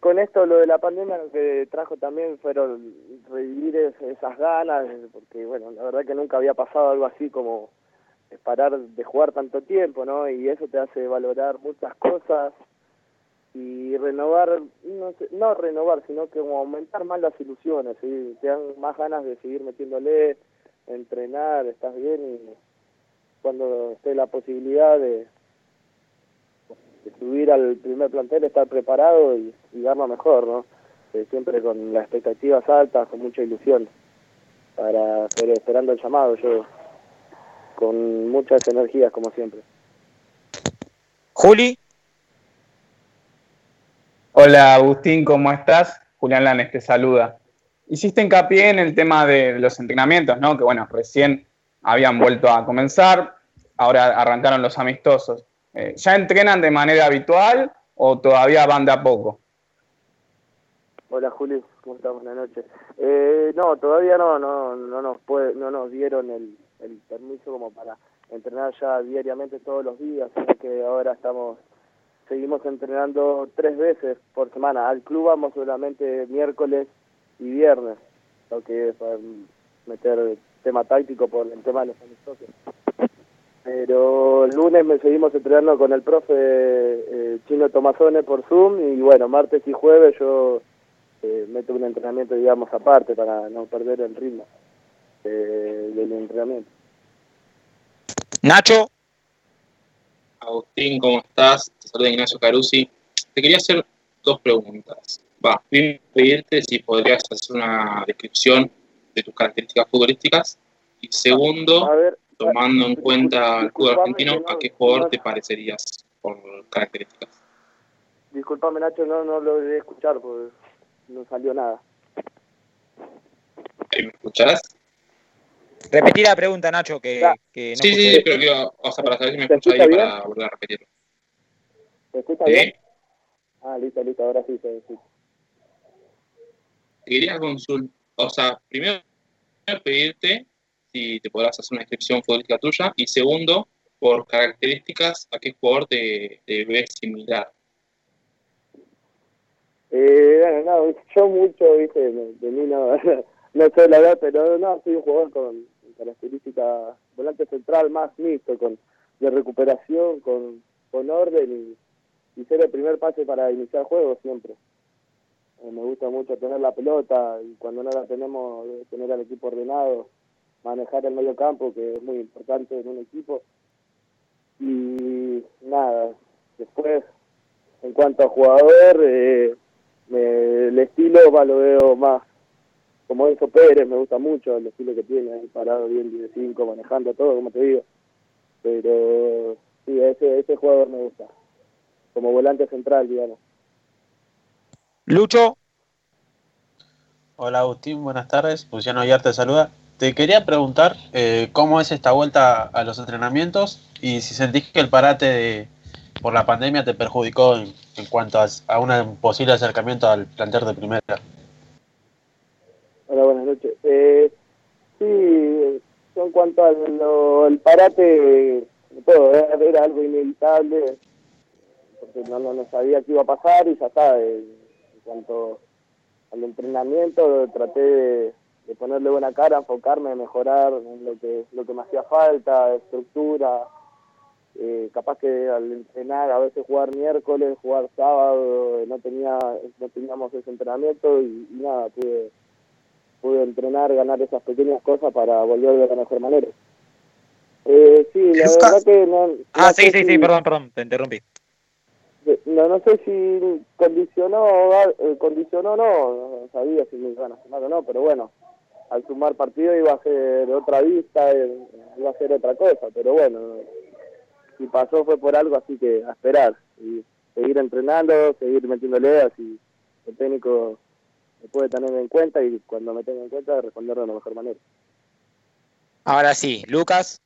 con esto lo de la pandemia lo que trajo también fueron revivir es- esas ganas, porque bueno, la verdad que nunca había pasado algo así como parar de jugar tanto tiempo, ¿no? Y eso te hace valorar muchas cosas y renovar, no, no renovar, sino que aumentar más las ilusiones, ¿sí? te dan más ganas de seguir metiéndole, entrenar, estás bien y cuando esté la posibilidad de, subir al primer plantel, estar preparado y, y darlo mejor, ¿no? Eh, siempre con las expectativas altas, con mucha ilusión, para seguir esperando el llamado, yo con muchas energías como siempre. Juli. Hola Agustín, ¿cómo estás? Julián Lanes te saluda. Hiciste hincapié en el tema de los entrenamientos, ¿no? Que bueno, recién habían vuelto a comenzar, ahora arrancaron los amistosos. Eh, ¿Ya entrenan de manera habitual o todavía van de a poco? Hola Juli, ¿cómo estás? Buenas noches. Eh, no, todavía no, no, no nos puede, no nos dieron el, permiso como para entrenar ya diariamente todos los días, sino que ahora estamos, seguimos entrenando tres veces por semana. Al club vamos solamente miércoles y viernes, lo que es para meter tema táctico por el tema de los amistosos. Pero lunes me seguimos entrenando con el profe eh, Chino Tomazone por Zoom y bueno, martes y jueves yo eh, meto un entrenamiento, digamos, aparte para no perder el ritmo eh, del entrenamiento. Nacho. Agustín, ¿cómo estás? Te saluda Ignacio Carusi. Te quería hacer dos preguntas. Va, pedirte si podrías hacer una descripción de tus características futbolísticas. Y segundo, tomando en cuenta el fútbol argentino, ¿a qué jugador te parecerías por características? Disculpame Nacho, no, no lo a escuchar porque no salió nada. ¿Me escuchás? Repetí la pregunta, Nacho, que, que no sí, escuché. sí, pero quiero, o sea, para saber si me ¿Se escuchas escucha ahí bien? para volver a repetirlo. ¿Se escucha Sí. bien? Ah, listo, listo, ahora sí se escucha. Te quería consultar, o sea, primero pedirte si te podrás hacer una descripción futbolística tuya y segundo, por características, ¿a qué jugador te, te ves similar? Eh, bueno, no, yo mucho, viste, de, de mí no, no sé la verdad, pero no, soy un jugador con características volante central más mixto, con de recuperación, con, con orden y, y ser el primer pase para iniciar juego siempre. Eh, me gusta mucho tener la pelota y cuando no la tenemos, tener al equipo ordenado, manejar el medio campo, que es muy importante en un equipo. Y nada, después, en cuanto a jugador, eh, me- el estilo va, lo veo más como Enzo Pérez, me gusta mucho el estilo que tiene, ahí parado bien de 5, manejando todo, como te digo. Pero sí, ese, ese jugador me gusta, como volante central, digamos. Lucho. Hola Agustín, buenas tardes. Luciano Aguiar te saluda. Te quería preguntar eh, cómo es esta vuelta a los entrenamientos y si sentís que el parate de- por la pandemia te perjudicó en, en cuanto a, a un posible acercamiento al plantel de primera. Hola, buenas noches. Eh, sí, en cuanto al lo- al parate, todo, era, era algo inevitable, porque no, no, no sabía qué iba a pasar y ya está. eh, en cuanto al entrenamiento, traté de, ponerle buena cara, enfocarme, mejorar en lo que, lo que me hacía falta, estructura. Eh, capaz que al entrenar, a veces jugar miércoles, jugar sábado, no tenía no teníamos ese entrenamiento y, y nada, pude pude entrenar, ganar esas pequeñas cosas para volver de la mejor manera. Eh, sí, la verdad que no... Ah, no sí, sí, si- sí, perdón, perdón, te interrumpí. No, no sé si condicionó eh, condicionó o no, no sabía si me iban a sumar o no, pero bueno, al sumar partido iba a ser otra vista, eh, iba a ser otra cosa, pero bueno, si pasó fue por algo, así que a esperar, y seguir entrenando, seguir metiéndole, así el técnico me puede tener en cuenta y cuando me tenga en cuenta responder de la mejor manera. Ahora sí, Lucas.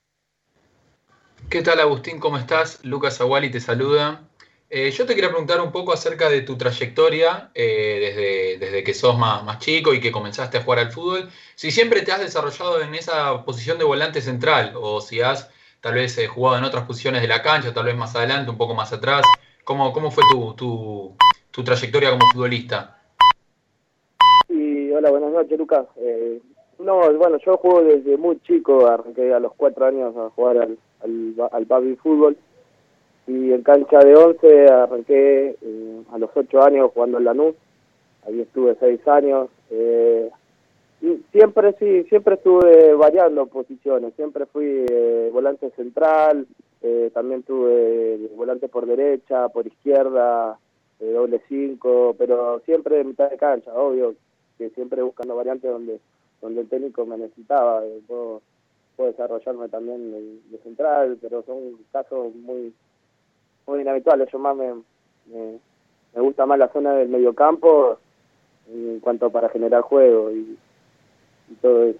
¿Qué tal Agustín? ¿Cómo estás? Lucas Aguali te saluda. Eh, yo te quería preguntar un poco acerca de tu trayectoria eh, desde, desde que sos más, más chico y que comenzaste a jugar al fútbol. Si siempre te has desarrollado en esa posición de volante central o si has tal vez eh, jugado en otras posiciones de la cancha, tal vez más adelante, un poco más atrás. ¿Cómo, cómo fue tu, tu, tu trayectoria como futbolista? Hola, buenas noches, Lucas. Eh, no, bueno, yo juego desde muy chico, arranqué a los cuatro años a jugar al, al, al baby fútbol. Y en cancha de 11 arranqué eh, a los ocho años jugando en Lanús. Ahí estuve seis años. Eh, y siempre sí, siempre estuve variando posiciones. Siempre fui eh, volante central, eh, también tuve volante por derecha, por izquierda, eh, doble cinco, pero siempre en mitad de cancha, obvio, que siempre buscando variantes donde donde el técnico me necesitaba. eh, Puedo, puedo desarrollarme también de, central, pero son casos muy muy inhabituales. Yo más me, me, me gusta más la zona del mediocampo en cuanto para generar juego y, y todo eso.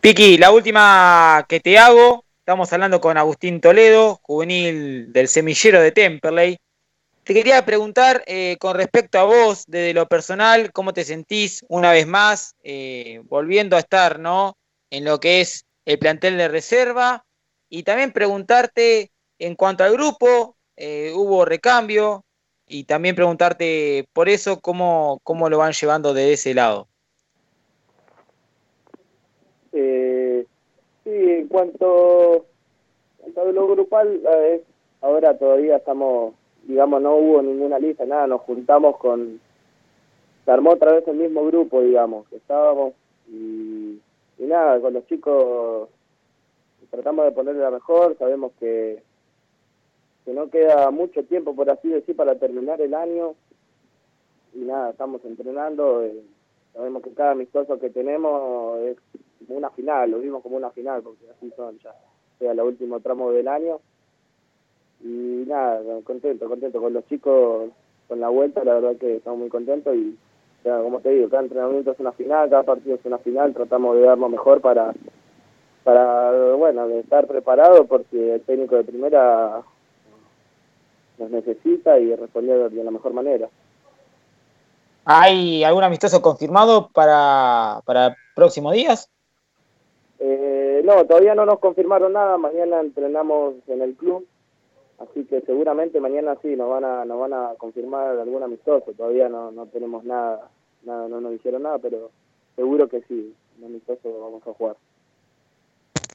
Piqui, la última que te hago, estamos hablando con Agustín Toledo, juvenil del semillero de Temperley. Te quería preguntar eh, con respecto a vos, desde lo personal, cómo te sentís una vez más eh, volviendo a estar ¿no? en lo que es el plantel de reserva y también preguntarte en cuanto al grupo, eh, hubo recambio y también preguntarte por eso cómo, cómo lo van llevando de ese lado. Eh, sí, en cuanto, en cuanto a lo grupal, ahora todavía estamos, digamos, no hubo ninguna lista, nada, nos juntamos con, se armó otra vez el mismo grupo, digamos, que estábamos y, y nada, con los chicos tratamos de ponerle la mejor, sabemos que, que no queda mucho tiempo, por así decir, para terminar el año y nada, estamos entrenando, eh, sabemos que cada amistoso que tenemos es como una final, lo vimos como una final, porque así son ya, sea el último tramo del año y nada, contento, contento con los chicos, con la vuelta, la verdad que estamos muy contentos y ya, como te digo, cada entrenamiento es una final, cada partido es una final, tratamos de dar lo mejor para, para bueno, de estar preparado porque el técnico de primera nos necesita y responder de la mejor manera. ¿Hay algún amistoso confirmado para, para próximos días? Eh, no, todavía no nos confirmaron nada, mañana entrenamos en el club, así que seguramente mañana sí nos van a nos van a confirmar algún amistoso, todavía no, no tenemos nada, nada, no nos dijeron nada, pero seguro que sí, un amistoso vamos a jugar.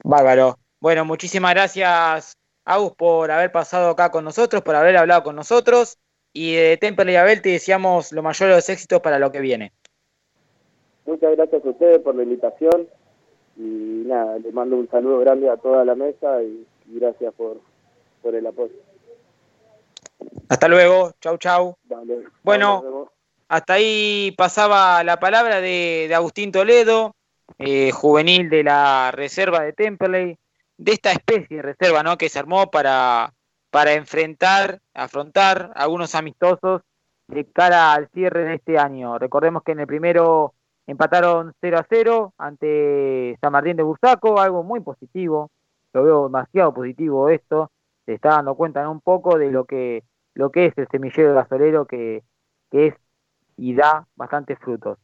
Bárbaro. Bueno, muchísimas gracias, Agus, por haber pasado acá con nosotros, por haber hablado con nosotros. Y de Temple y Abel te deseamos lo mayor de los éxitos para lo que viene. Muchas gracias a ustedes por la invitación y nada, les mando un saludo grande a toda la mesa y, y gracias por, por el apoyo. Hasta luego, chau, chau. Vale, Bueno, hasta ahí pasaba la palabra de, de Agustín Toledo, eh, juvenil de la reserva de Temperley, de esta especie de reserva ¿no? que se armó para, para enfrentar, afrontar algunos amistosos de cara al cierre de este año. Recordemos que en el primero empataron 0 a 0 ante San Martín de Bursaco, algo muy positivo, lo veo demasiado positivo esto, se está dando cuenta un poco de lo que, lo que es el semillero gasolero que, que es y da bastantes frutos.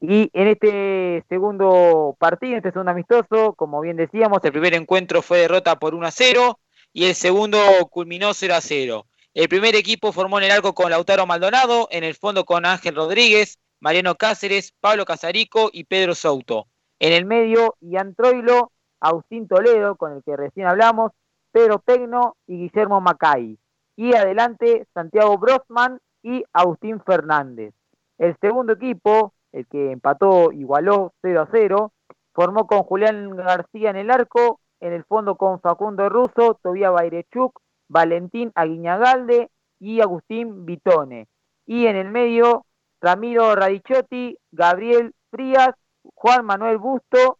Y en este segundo partido, este segundo amistoso, como bien decíamos, el primer encuentro fue derrota por 1 a 0 y el segundo culminó 0 a 0. El primer equipo formó en el arco con Lautaro Maldonado, en el fondo con Ángel Rodríguez, Mariano Cáceres, Pablo Casarico y Pedro Souto. En el medio, Ian Troilo, Agustín Toledo, con el que recién hablamos, Pedro Pegno y Guillermo Macay. Y adelante, Santiago Brosman y Agustín Fernández. El segundo equipo, el que empató, igualó 0 a 0, formó con Julián García en el arco, en el fondo con Facundo Russo, Tobía Bairechuk, Valentín Aguiñagalde y Agustín Vitone. Y en el medio, Ramiro Radichotti, Gabriel Frías, Juan Manuel Busto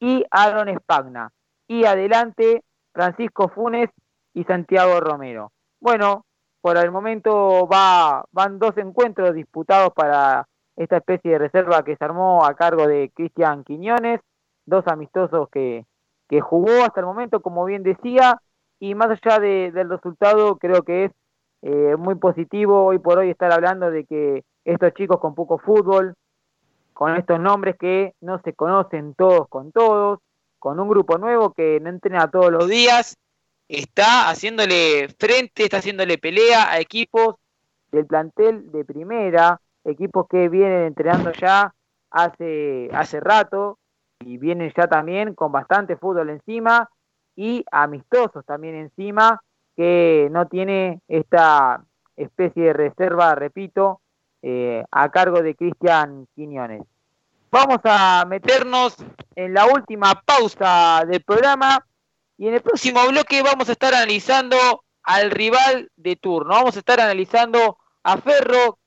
y Aaron Espagna. Y adelante, Francisco Funes y Santiago Romero. Bueno, por el momento va, van dos encuentros disputados para esta especie de reserva que se armó a cargo de Cristian Quiñones, dos amistosos que, que jugó hasta el momento, como bien decía, y más allá de- del resultado, creo que es eh, muy positivo hoy por hoy estar hablando de que estos chicos con poco fútbol, con estos nombres que no se conocen todos con todos, con un grupo nuevo que no entrena todos los días, está haciéndole frente, está haciéndole pelea a equipos del plantel de primera, equipos que vienen entrenando ya hace, hace rato y vienen ya también con bastante fútbol encima y amistosos también encima que no tiene esta especie de reserva, repito, eh, a cargo de Cristian Quiñones. Vamos a meternos en la última pausa del programa y en el próximo bloque vamos a estar analizando al rival de turno. Vamos a estar analizando a Ferro,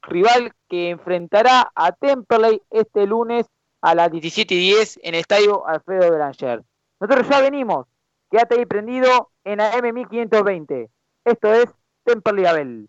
rival que enfrentará a Temperley este lunes a las 17 y 10 en el estadio Alfredo Belanger. Nosotros ya venimos. Quédate ahí prendido en AM 1520. Esto es Temperley Abel.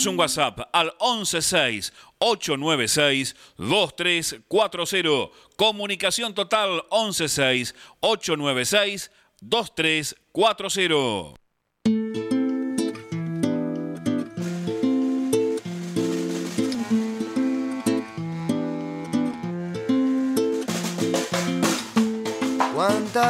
Envíanos un WhatsApp al 116-896-2340. Comunicación total 116-896-2340.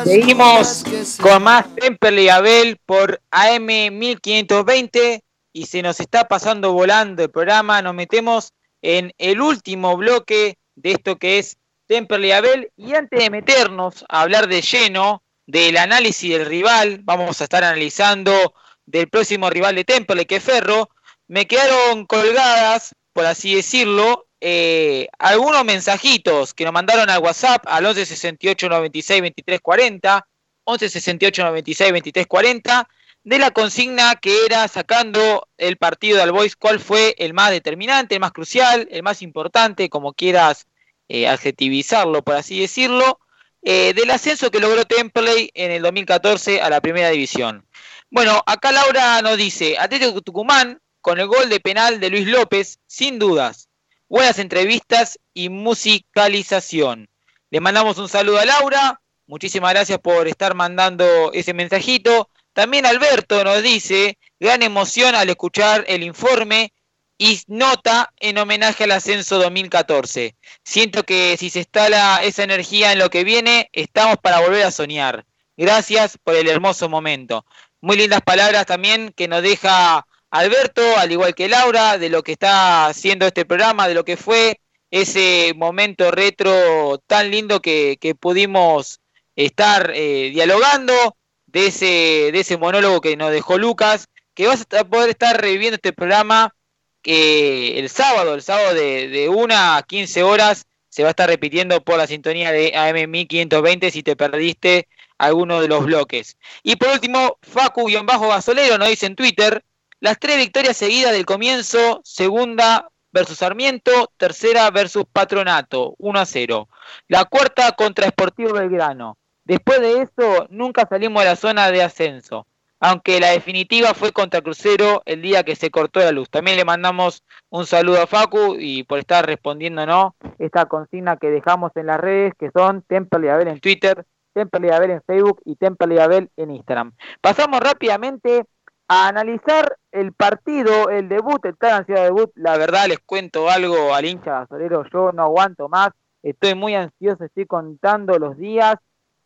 Seguimos con más Temperley y Abel por AM 1520 y se nos está pasando volando el programa. Nos metemos en el último bloque de esto que es Temperley Abel. Y antes de meternos a hablar de lleno del análisis del rival, vamos a estar analizando del próximo rival de Temperley, que es Ferro. Me quedaron colgadas, por así decirlo, eh, algunos mensajitos que nos mandaron al WhatsApp al 11 68 96 23 40, 11 68 96 23 40, de la consigna que era sacando el partido de Albois, cuál fue el más determinante, el más crucial, el más importante, como quieras eh, adjetivizarlo, por así decirlo, eh, del ascenso que logró Temperley en el 2014 a la primera división. Bueno, acá Laura nos dice, Atlético Tucumán, con el gol de penal de Luis López, sin dudas, buenas entrevistas y musicalización. Le mandamos un saludo a Laura. Muchísimas gracias por estar mandando ese mensajito. También Alberto nos dice, gran emoción al escuchar el informe y nota en homenaje al ascenso 2014. Siento que si se instala esa energía en lo que viene, estamos para volver a soñar. Gracias por el hermoso momento. Muy lindas palabras también que nos deja Alberto, al igual que Laura, de lo que está haciendo este programa, de lo que fue ese momento retro tan lindo que, que pudimos estar eh, dialogando, de ese, de ese monólogo que nos dejó Lucas, que vas a poder estar reviviendo este programa que el sábado, el sábado de, de 1 a 15 horas, se va a estar repitiendo por la sintonía de AM 1520 si te perdiste alguno de los bloques. Y por último, Facu-Gasolero nos dice en Twitter, las tres victorias seguidas del comienzo, segunda versus Sarmiento, tercera versus Patronato, 1 a 0. La cuarta contra Sportivo Belgrano. Después de eso, nunca salimos de la zona de ascenso. Aunque la definitiva fue contra Crucero el día que se cortó la luz. También le mandamos un saludo a Facu y por estar respondiéndonos esta consigna que dejamos en las redes, que son Temple y Abel en Twitter, Temple y Abel en Facebook y Temple y Abel en Instagram. Pasamos rápidamente a analizar el partido, el debut, el tan ansiado debut. La verdad, les cuento algo al hincha gasolero, yo no aguanto más, estoy muy ansioso, estoy contando los días,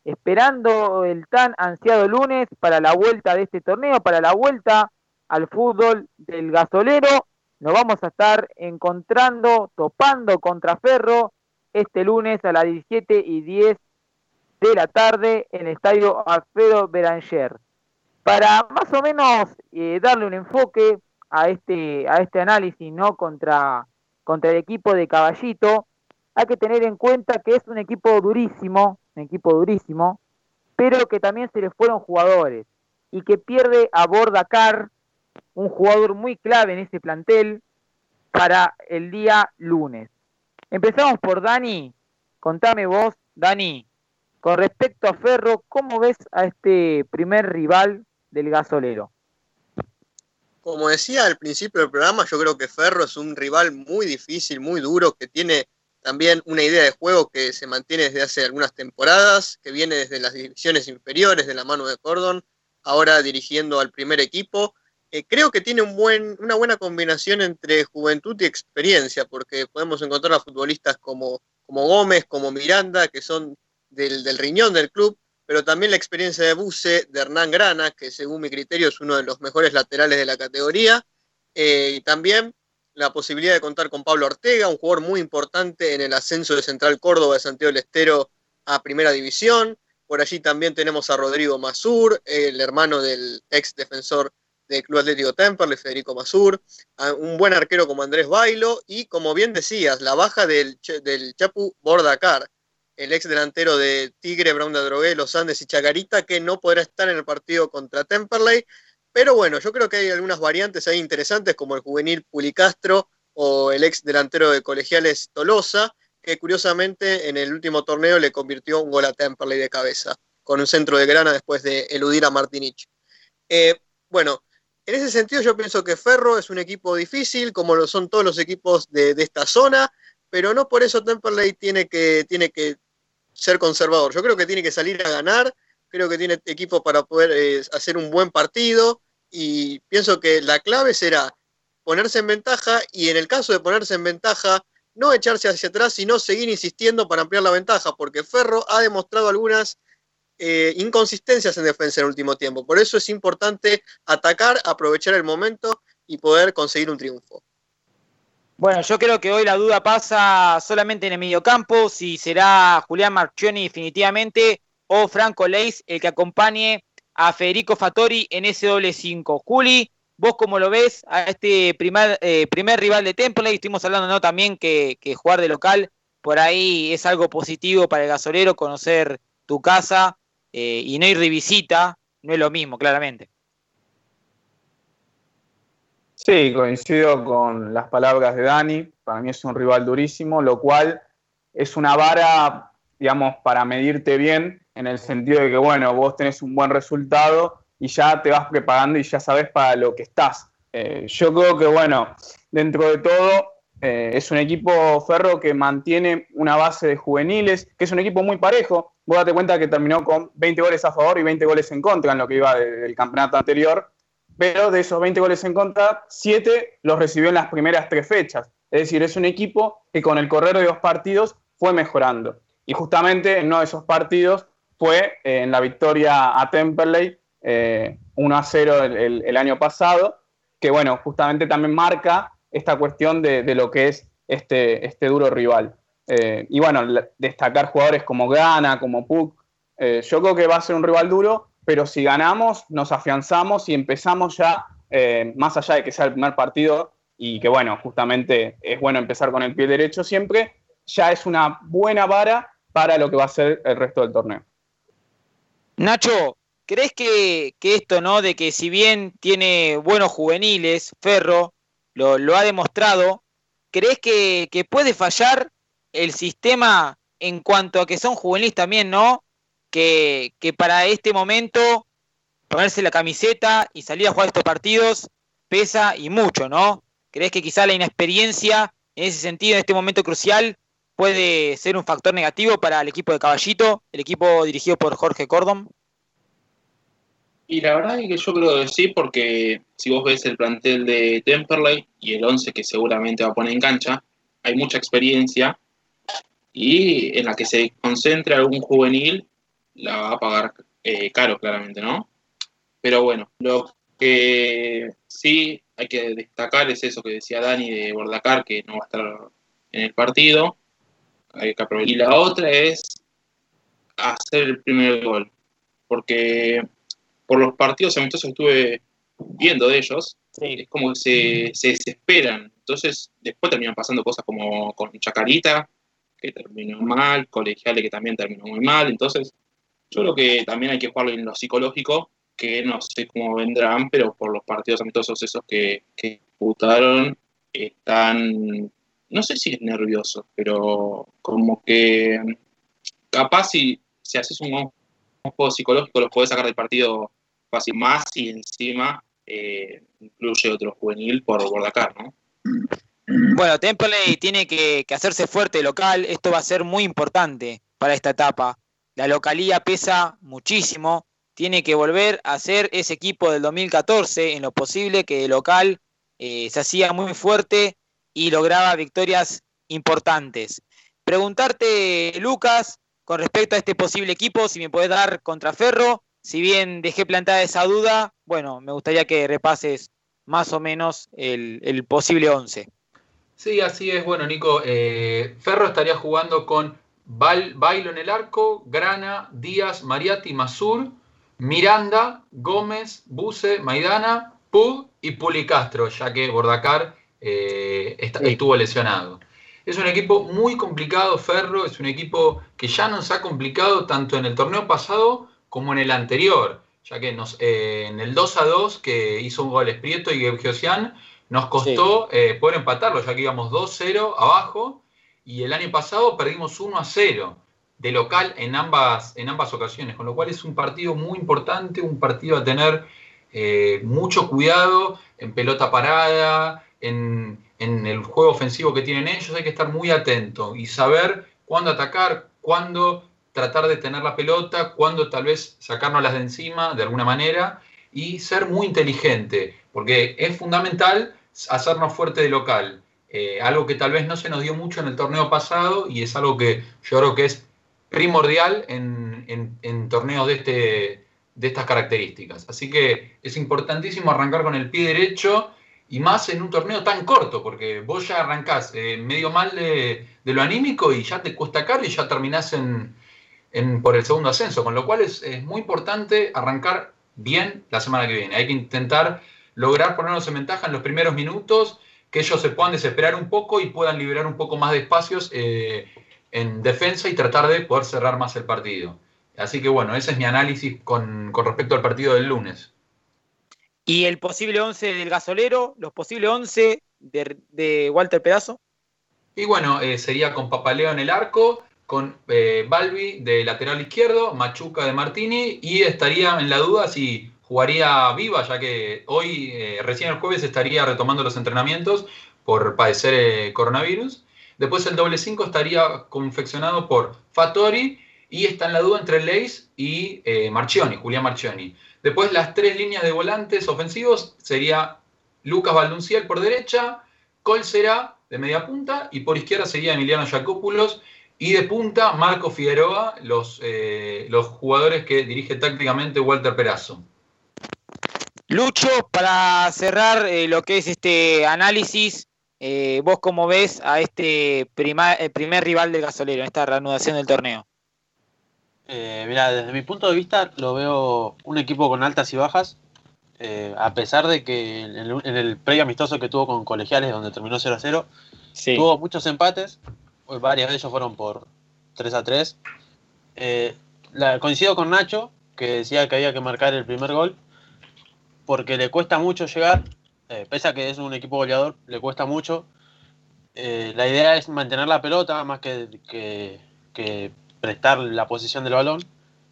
esperando el tan ansiado lunes para la vuelta de este torneo, para la vuelta al fútbol del gasolero. Nos vamos a estar encontrando, topando contra Ferro este lunes a las 17 y 10 de la tarde en el estadio Alfredo Beranger. Para más o menos eh, darle un enfoque a este, a este análisis ¿no? contra, contra el equipo de Caballito, hay que tener en cuenta que es un equipo durísimo, un equipo durísimo, pero que también se le fueron jugadores y que pierde a Bordacar, un jugador muy clave en ese plantel, para el día lunes. Empezamos por Dani. Contame vos, Dani, con respecto a Ferro, ¿cómo ves a este primer rival del gasolero? Como decía al principio del programa, yo creo que Ferro es un rival muy difícil, muy duro, que tiene también una idea de juego que se mantiene desde hace algunas temporadas, que viene desde las divisiones inferiores de la mano de Cordon, ahora dirigiendo al primer equipo. Eh, creo que tiene una buena combinación entre juventud y experiencia, porque podemos encontrar a futbolistas como, como Gómez, como Miranda, que son del, del riñón del club, pero también la experiencia de Buse, de Hernán Grana, que según mi criterio es uno de los mejores laterales de la categoría, eh, y también la posibilidad de contar con Pablo Ortega, un jugador muy importante en el ascenso de Central Córdoba de Santiago del Estero a Primera División. Por allí también tenemos a Rodrigo Masur, el hermano del ex defensor del Club Atlético Temperley, Federico Masur, un buen arquero como Andrés Bailo y, como bien decías, la baja del, Chapu Bordacar, el ex delantero de Tigre, Brown de Drogué, Los Andes y Chacarita, que no podrá estar en el partido contra Temperley, pero bueno, yo creo que hay algunas variantes ahí interesantes, como el juvenil Pulicastro o el ex delantero de Colegiales Tolosa, que curiosamente en el último torneo le convirtió un gol a Temperley de cabeza, con un centro de grana después de eludir a Martinich. Eh, bueno, en ese sentido yo pienso que Ferro es un equipo difícil, como lo son todos los equipos de, esta zona, pero no por eso Temperley tiene que, tiene que ser conservador. Yo creo que tiene que salir a ganar, creo que tiene equipo para poder eh, hacer un buen partido y pienso que la clave será ponerse en ventaja y en el caso de ponerse en ventaja, no echarse hacia atrás, sino seguir insistiendo para ampliar la ventaja, porque Ferro ha demostrado algunas eh, inconsistencias en defensa en el último tiempo. Por eso es importante atacar, aprovechar el momento y poder conseguir un triunfo. Bueno, yo creo que hoy la duda pasa solamente en el mediocampo, si será Julián Marchioni definitivamente o Franco Leis el que acompañe a Federico Fattori en ese doble 5. Juli, vos cómo lo ves a este primer, eh, primer rival de Temple, estuvimos hablando también que, jugar de local por ahí es algo positivo para el gasolero, conocer tu casa eh, y no ir de visita, no es lo mismo, claramente. Sí, coincido con las palabras de Dani, para mí es un rival durísimo, lo cual es una vara, digamos, para medirte bien en el sentido de que, bueno, vos tenés un buen resultado y ya te vas preparando y ya sabes para lo que estás. Eh, yo creo que, bueno, dentro de todo, Eh, es un equipo Ferro que mantiene una base de juveniles, que es un equipo muy parejo. Vos date cuenta que terminó con 20 goles a favor y 20 goles en contra en lo que iba del campeonato anterior. Pero de esos 20 goles en contra, 7 los recibió en las primeras tres fechas. Es decir, es un equipo que con el correr de dos partidos fue mejorando. Y justamente en uno de esos partidos fue eh, en la victoria a Temperley, 1 eh, a 0 el, año pasado, que bueno, justamente también marca esta cuestión de, lo que es este, este duro rival. Eh, y bueno, destacar jugadores como Gana, como Puck. yo creo que va a ser un rival duro, pero si ganamos, nos afianzamos y empezamos ya, más allá de que sea el primer partido, y que bueno, justamente es bueno empezar con el pie derecho siempre, ya es una buena vara para lo que va a ser el resto del torneo. Nacho, ¿crees que, esto, ¿no? De que si bien tiene buenos juveniles, Ferro lo, ha demostrado, ¿crees que, puede fallar el sistema en cuanto a que son juveniles también, ¿no? Que, que para este momento ponerse la camiseta y salir a jugar estos partidos pesa y mucho, ¿no? ¿Crees que quizá la inexperiencia en ese sentido, en este momento crucial, puede ser un factor negativo para el equipo de Caballito, el equipo dirigido por Jorge Cordon? Y la verdad es que yo creo que sí, porque si vos ves el plantel de Temperley y el 11 que seguramente va a poner en cancha, hay mucha experiencia y en la que se concentre algún juvenil la va a pagar eh, caro, claramente, ¿no? Pero bueno, lo que sí hay que destacar es eso que decía Dani de Bordacar, que no va a estar en el partido. Y la otra es hacer el primer gol. Porque por los partidos amistosos que estuve viendo de ellos, es como que se, se, desesperan. Entonces, después terminan pasando cosas como con Chacarita, que terminó mal, Colegiale, que también terminó muy mal. Entonces, yo creo que también hay que jugarlo en lo psicológico, que no sé cómo vendrán, pero por los partidos amistosos esos que, que disputaron, están no sé si es nervioso, pero como que capaz si, si haces un, juego psicológico los puedes sacar del partido fácil más y encima eh, incluye otro juvenil por Bordacar, ¿no? Bueno, Temple tiene que, que, hacerse fuerte local, esto va a ser muy importante para esta etapa. La localía pesa muchísimo, tiene que volver a ser ese equipo del 2014 en lo posible que de local eh, se hacía muy fuerte y lograba victorias importantes. Preguntarte, Lucas, con respecto a este posible equipo, si me puedes dar contra Ferro, si bien dejé plantada esa duda, bueno, me gustaría que repases más o menos el, posible 11. Sí, así es. Bueno, Nico, eh, Ferro estaría jugando con Bailo en el arco, Grana, Díaz, Mariati, Masur, Miranda, Gómez, Buse, Maidana, Pug y Pulicastro, ya que Bordacar eh, estuvo lesionado. Es un equipo muy complicado, Ferro, es un equipo que ya nos ha complicado tanto en el torneo pasado como en el anterior, ya que nos, eh, en el 2 a 2 que hizo un gol Prieto y Gebgiosian, nos costó eh, poder empatarlo, ya que íbamos 2-0 abajo y el año pasado perdimos 1 a 0 de local en ambas, en ambas ocasiones, con lo cual es un partido muy importante, un partido a tener mucho cuidado en pelota parada, en, el juego ofensivo que tienen ellos, hay que estar muy atento y saber cuándo atacar, cuándo tratar de tener la pelota, cuándo tal vez sacárnoslas de encima de alguna manera y ser muy inteligente, porque es fundamental hacernos fuerte de local. Eh, algo que tal vez no se nos dio mucho en el torneo pasado y es algo que yo creo que es primordial en, en torneos de, este, de estas características. Así que es importantísimo arrancar con el pie derecho y más en un torneo tan corto, porque vos ya arrancás eh, medio mal de, lo anímico y ya te cuesta caro y ya terminás en, por el segundo ascenso, con lo cual es, muy importante arrancar bien la semana que viene. Hay que intentar lograr ponernos en ventaja en los primeros minutos, que ellos se puedan desesperar un poco y puedan liberar un poco más de espacios eh, en defensa y tratar de poder cerrar más el partido. Así que bueno, ese es mi análisis con, con respecto al partido del lunes. Y el posible 11 del gasolero, los posibles 11 de, Walter Pedazo. Y bueno, eh, sería con Papaleo en el arco, con eh, Balbi de lateral izquierdo, Machuca de Martini, y estaría en la duda si jugaría Viva, ya que hoy, eh, recién el jueves, estaría retomando los entrenamientos, por padecer coronavirus. Después el doble 5 estaría confeccionado por Fattori y está en la duda entre Leis y Marchioni, Julián Marchioni. Después las tres líneas de volantes ofensivos sería Lucas Valdunciel por derecha, Colsera de media punta y por izquierda sería Emiliano Jacopoulos y de punta Marco Figueroa, los, eh, los jugadores que dirige tácticamente Walter Perazo. Lucho, para cerrar eh, lo que es este análisis, eh, vos cómo ves a este prima- primer rival del gasolero en esta reanudación del torneo. Eh, mira, desde mi punto de vista lo veo un equipo con altas y bajas, eh, a pesar de que en el, en el previo amistoso que tuvo con colegiales, donde terminó 0 a 0, Sí. tuvo muchos empates, pues varios de ellos fueron por 3 a 3. Eh, la- coincido con Nacho, que decía que había que marcar el primer gol, porque le cuesta mucho llegar, eh, pese a que es un equipo goleador, le cuesta mucho. Eh, la idea es mantener la pelota más que, que- que prestar la posición del balón.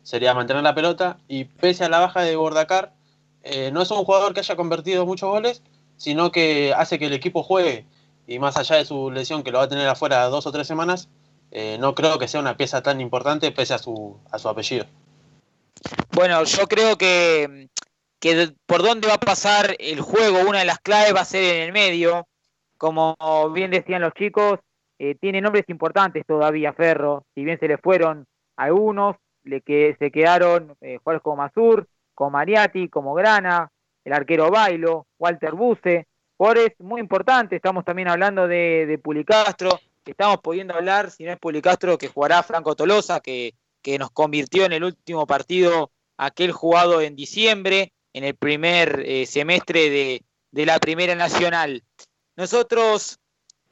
Sería mantener la pelota y pese a la baja de Bordacar, eh, no es un jugador que haya convertido muchos goles, sino que hace que el equipo juegue. Y más allá de su lesión, que lo va a tener afuera dos o tres semanas, eh, no creo que sea una pieza tan importante pese a su, a su apellido. Bueno, yo creo que, que por dónde va a pasar el juego, una de las claves va a ser en el medio. Como bien decían los chicos, eh, tiene nombres importantes todavía Ferro, si bien se le fueron algunos, le que se quedaron eh, jugadores como Mazur, como Mariati, como Grana, el arquero Bailo, Walter Buse, jugadores muy importantes, estamos también hablando de, de Pulicastro, estamos pudiendo hablar, si no es Pulicastro, que jugará Franco Tolosa, que, que nos convirtió en el último partido aquel jugado en diciembre, en el primer eh, semestre de, de la Primera Nacional. Nosotros,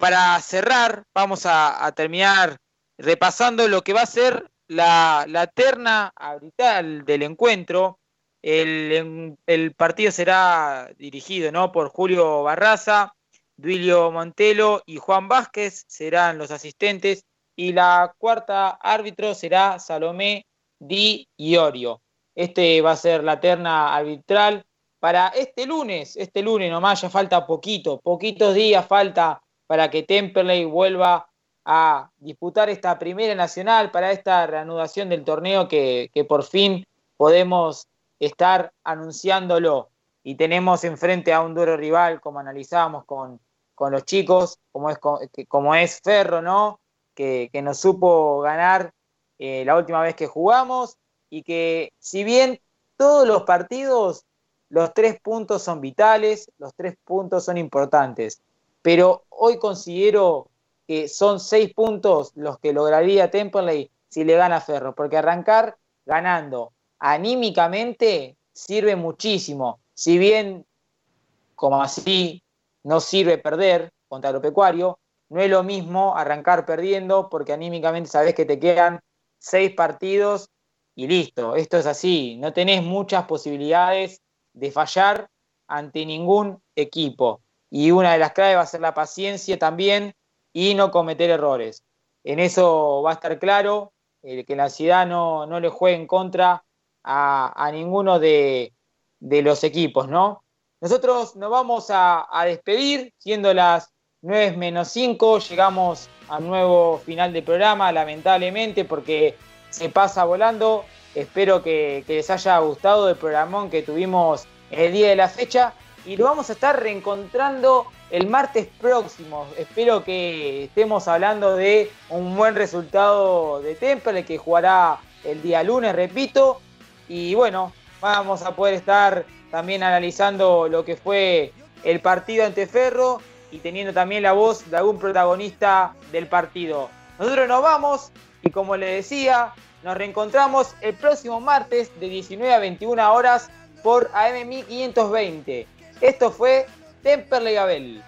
para cerrar, vamos a, terminar repasando lo que va a ser la, terna arbitral del encuentro. El, en- el partido será dirigido ¿no? por Julio Barraza, Duilio Montelo y Juan Vázquez serán los asistentes. Y la cuarta árbitro será Salomé Di Iorio. Este va a ser la terna arbitral para este lunes. Este lunes nomás ya falta poquito, poquitos días falta para que Temperley vuelva a disputar esta primera nacional para esta reanudación del torneo que, por fin podemos estar anunciándolo. Y tenemos enfrente a un duro rival, como analizábamos con, con los chicos, como es, como es Ferro, ¿no? Que, que nos supo ganar eh, la última vez que jugamos y que si bien todos los partidos, los tres puntos son vitales, los tres puntos son importantes, pero hoy considero que son seis puntos los que lograría Temperley si le gana a Ferro, porque arrancar ganando anímicamente sirve muchísimo, si bien como así no sirve perder contra lo pecuario, no es lo mismo arrancar perdiendo porque anímicamente sabes que te quedan seis partidos y listo, esto es así, no tenés muchas posibilidades de fallar ante ningún equipo. Y una de las claves va a ser la paciencia también y no cometer errores. En eso va a estar claro eh, que la ansiedad no, no le juegue en contra a, ninguno de, de los equipos, ¿no? Nosotros nos vamos a, a despedir, siendo las 9 menos 5, llegamos al nuevo final del programa, lamentablemente, porque se pasa volando. Espero que, que les haya gustado el programón que tuvimos el día de la fecha y lo vamos a estar reencontrando el martes próximo. Espero que estemos hablando de un buen resultado de Temple que jugará el día lunes, repito. Y bueno, vamos a poder estar también analizando lo que fue el partido ante Ferro y teniendo también la voz de algún protagonista del partido. Nosotros nos vamos y como les decía, nos reencontramos el próximo martes de 19 a 21 horas por AM 1520. Esto fue Temperley Gabel.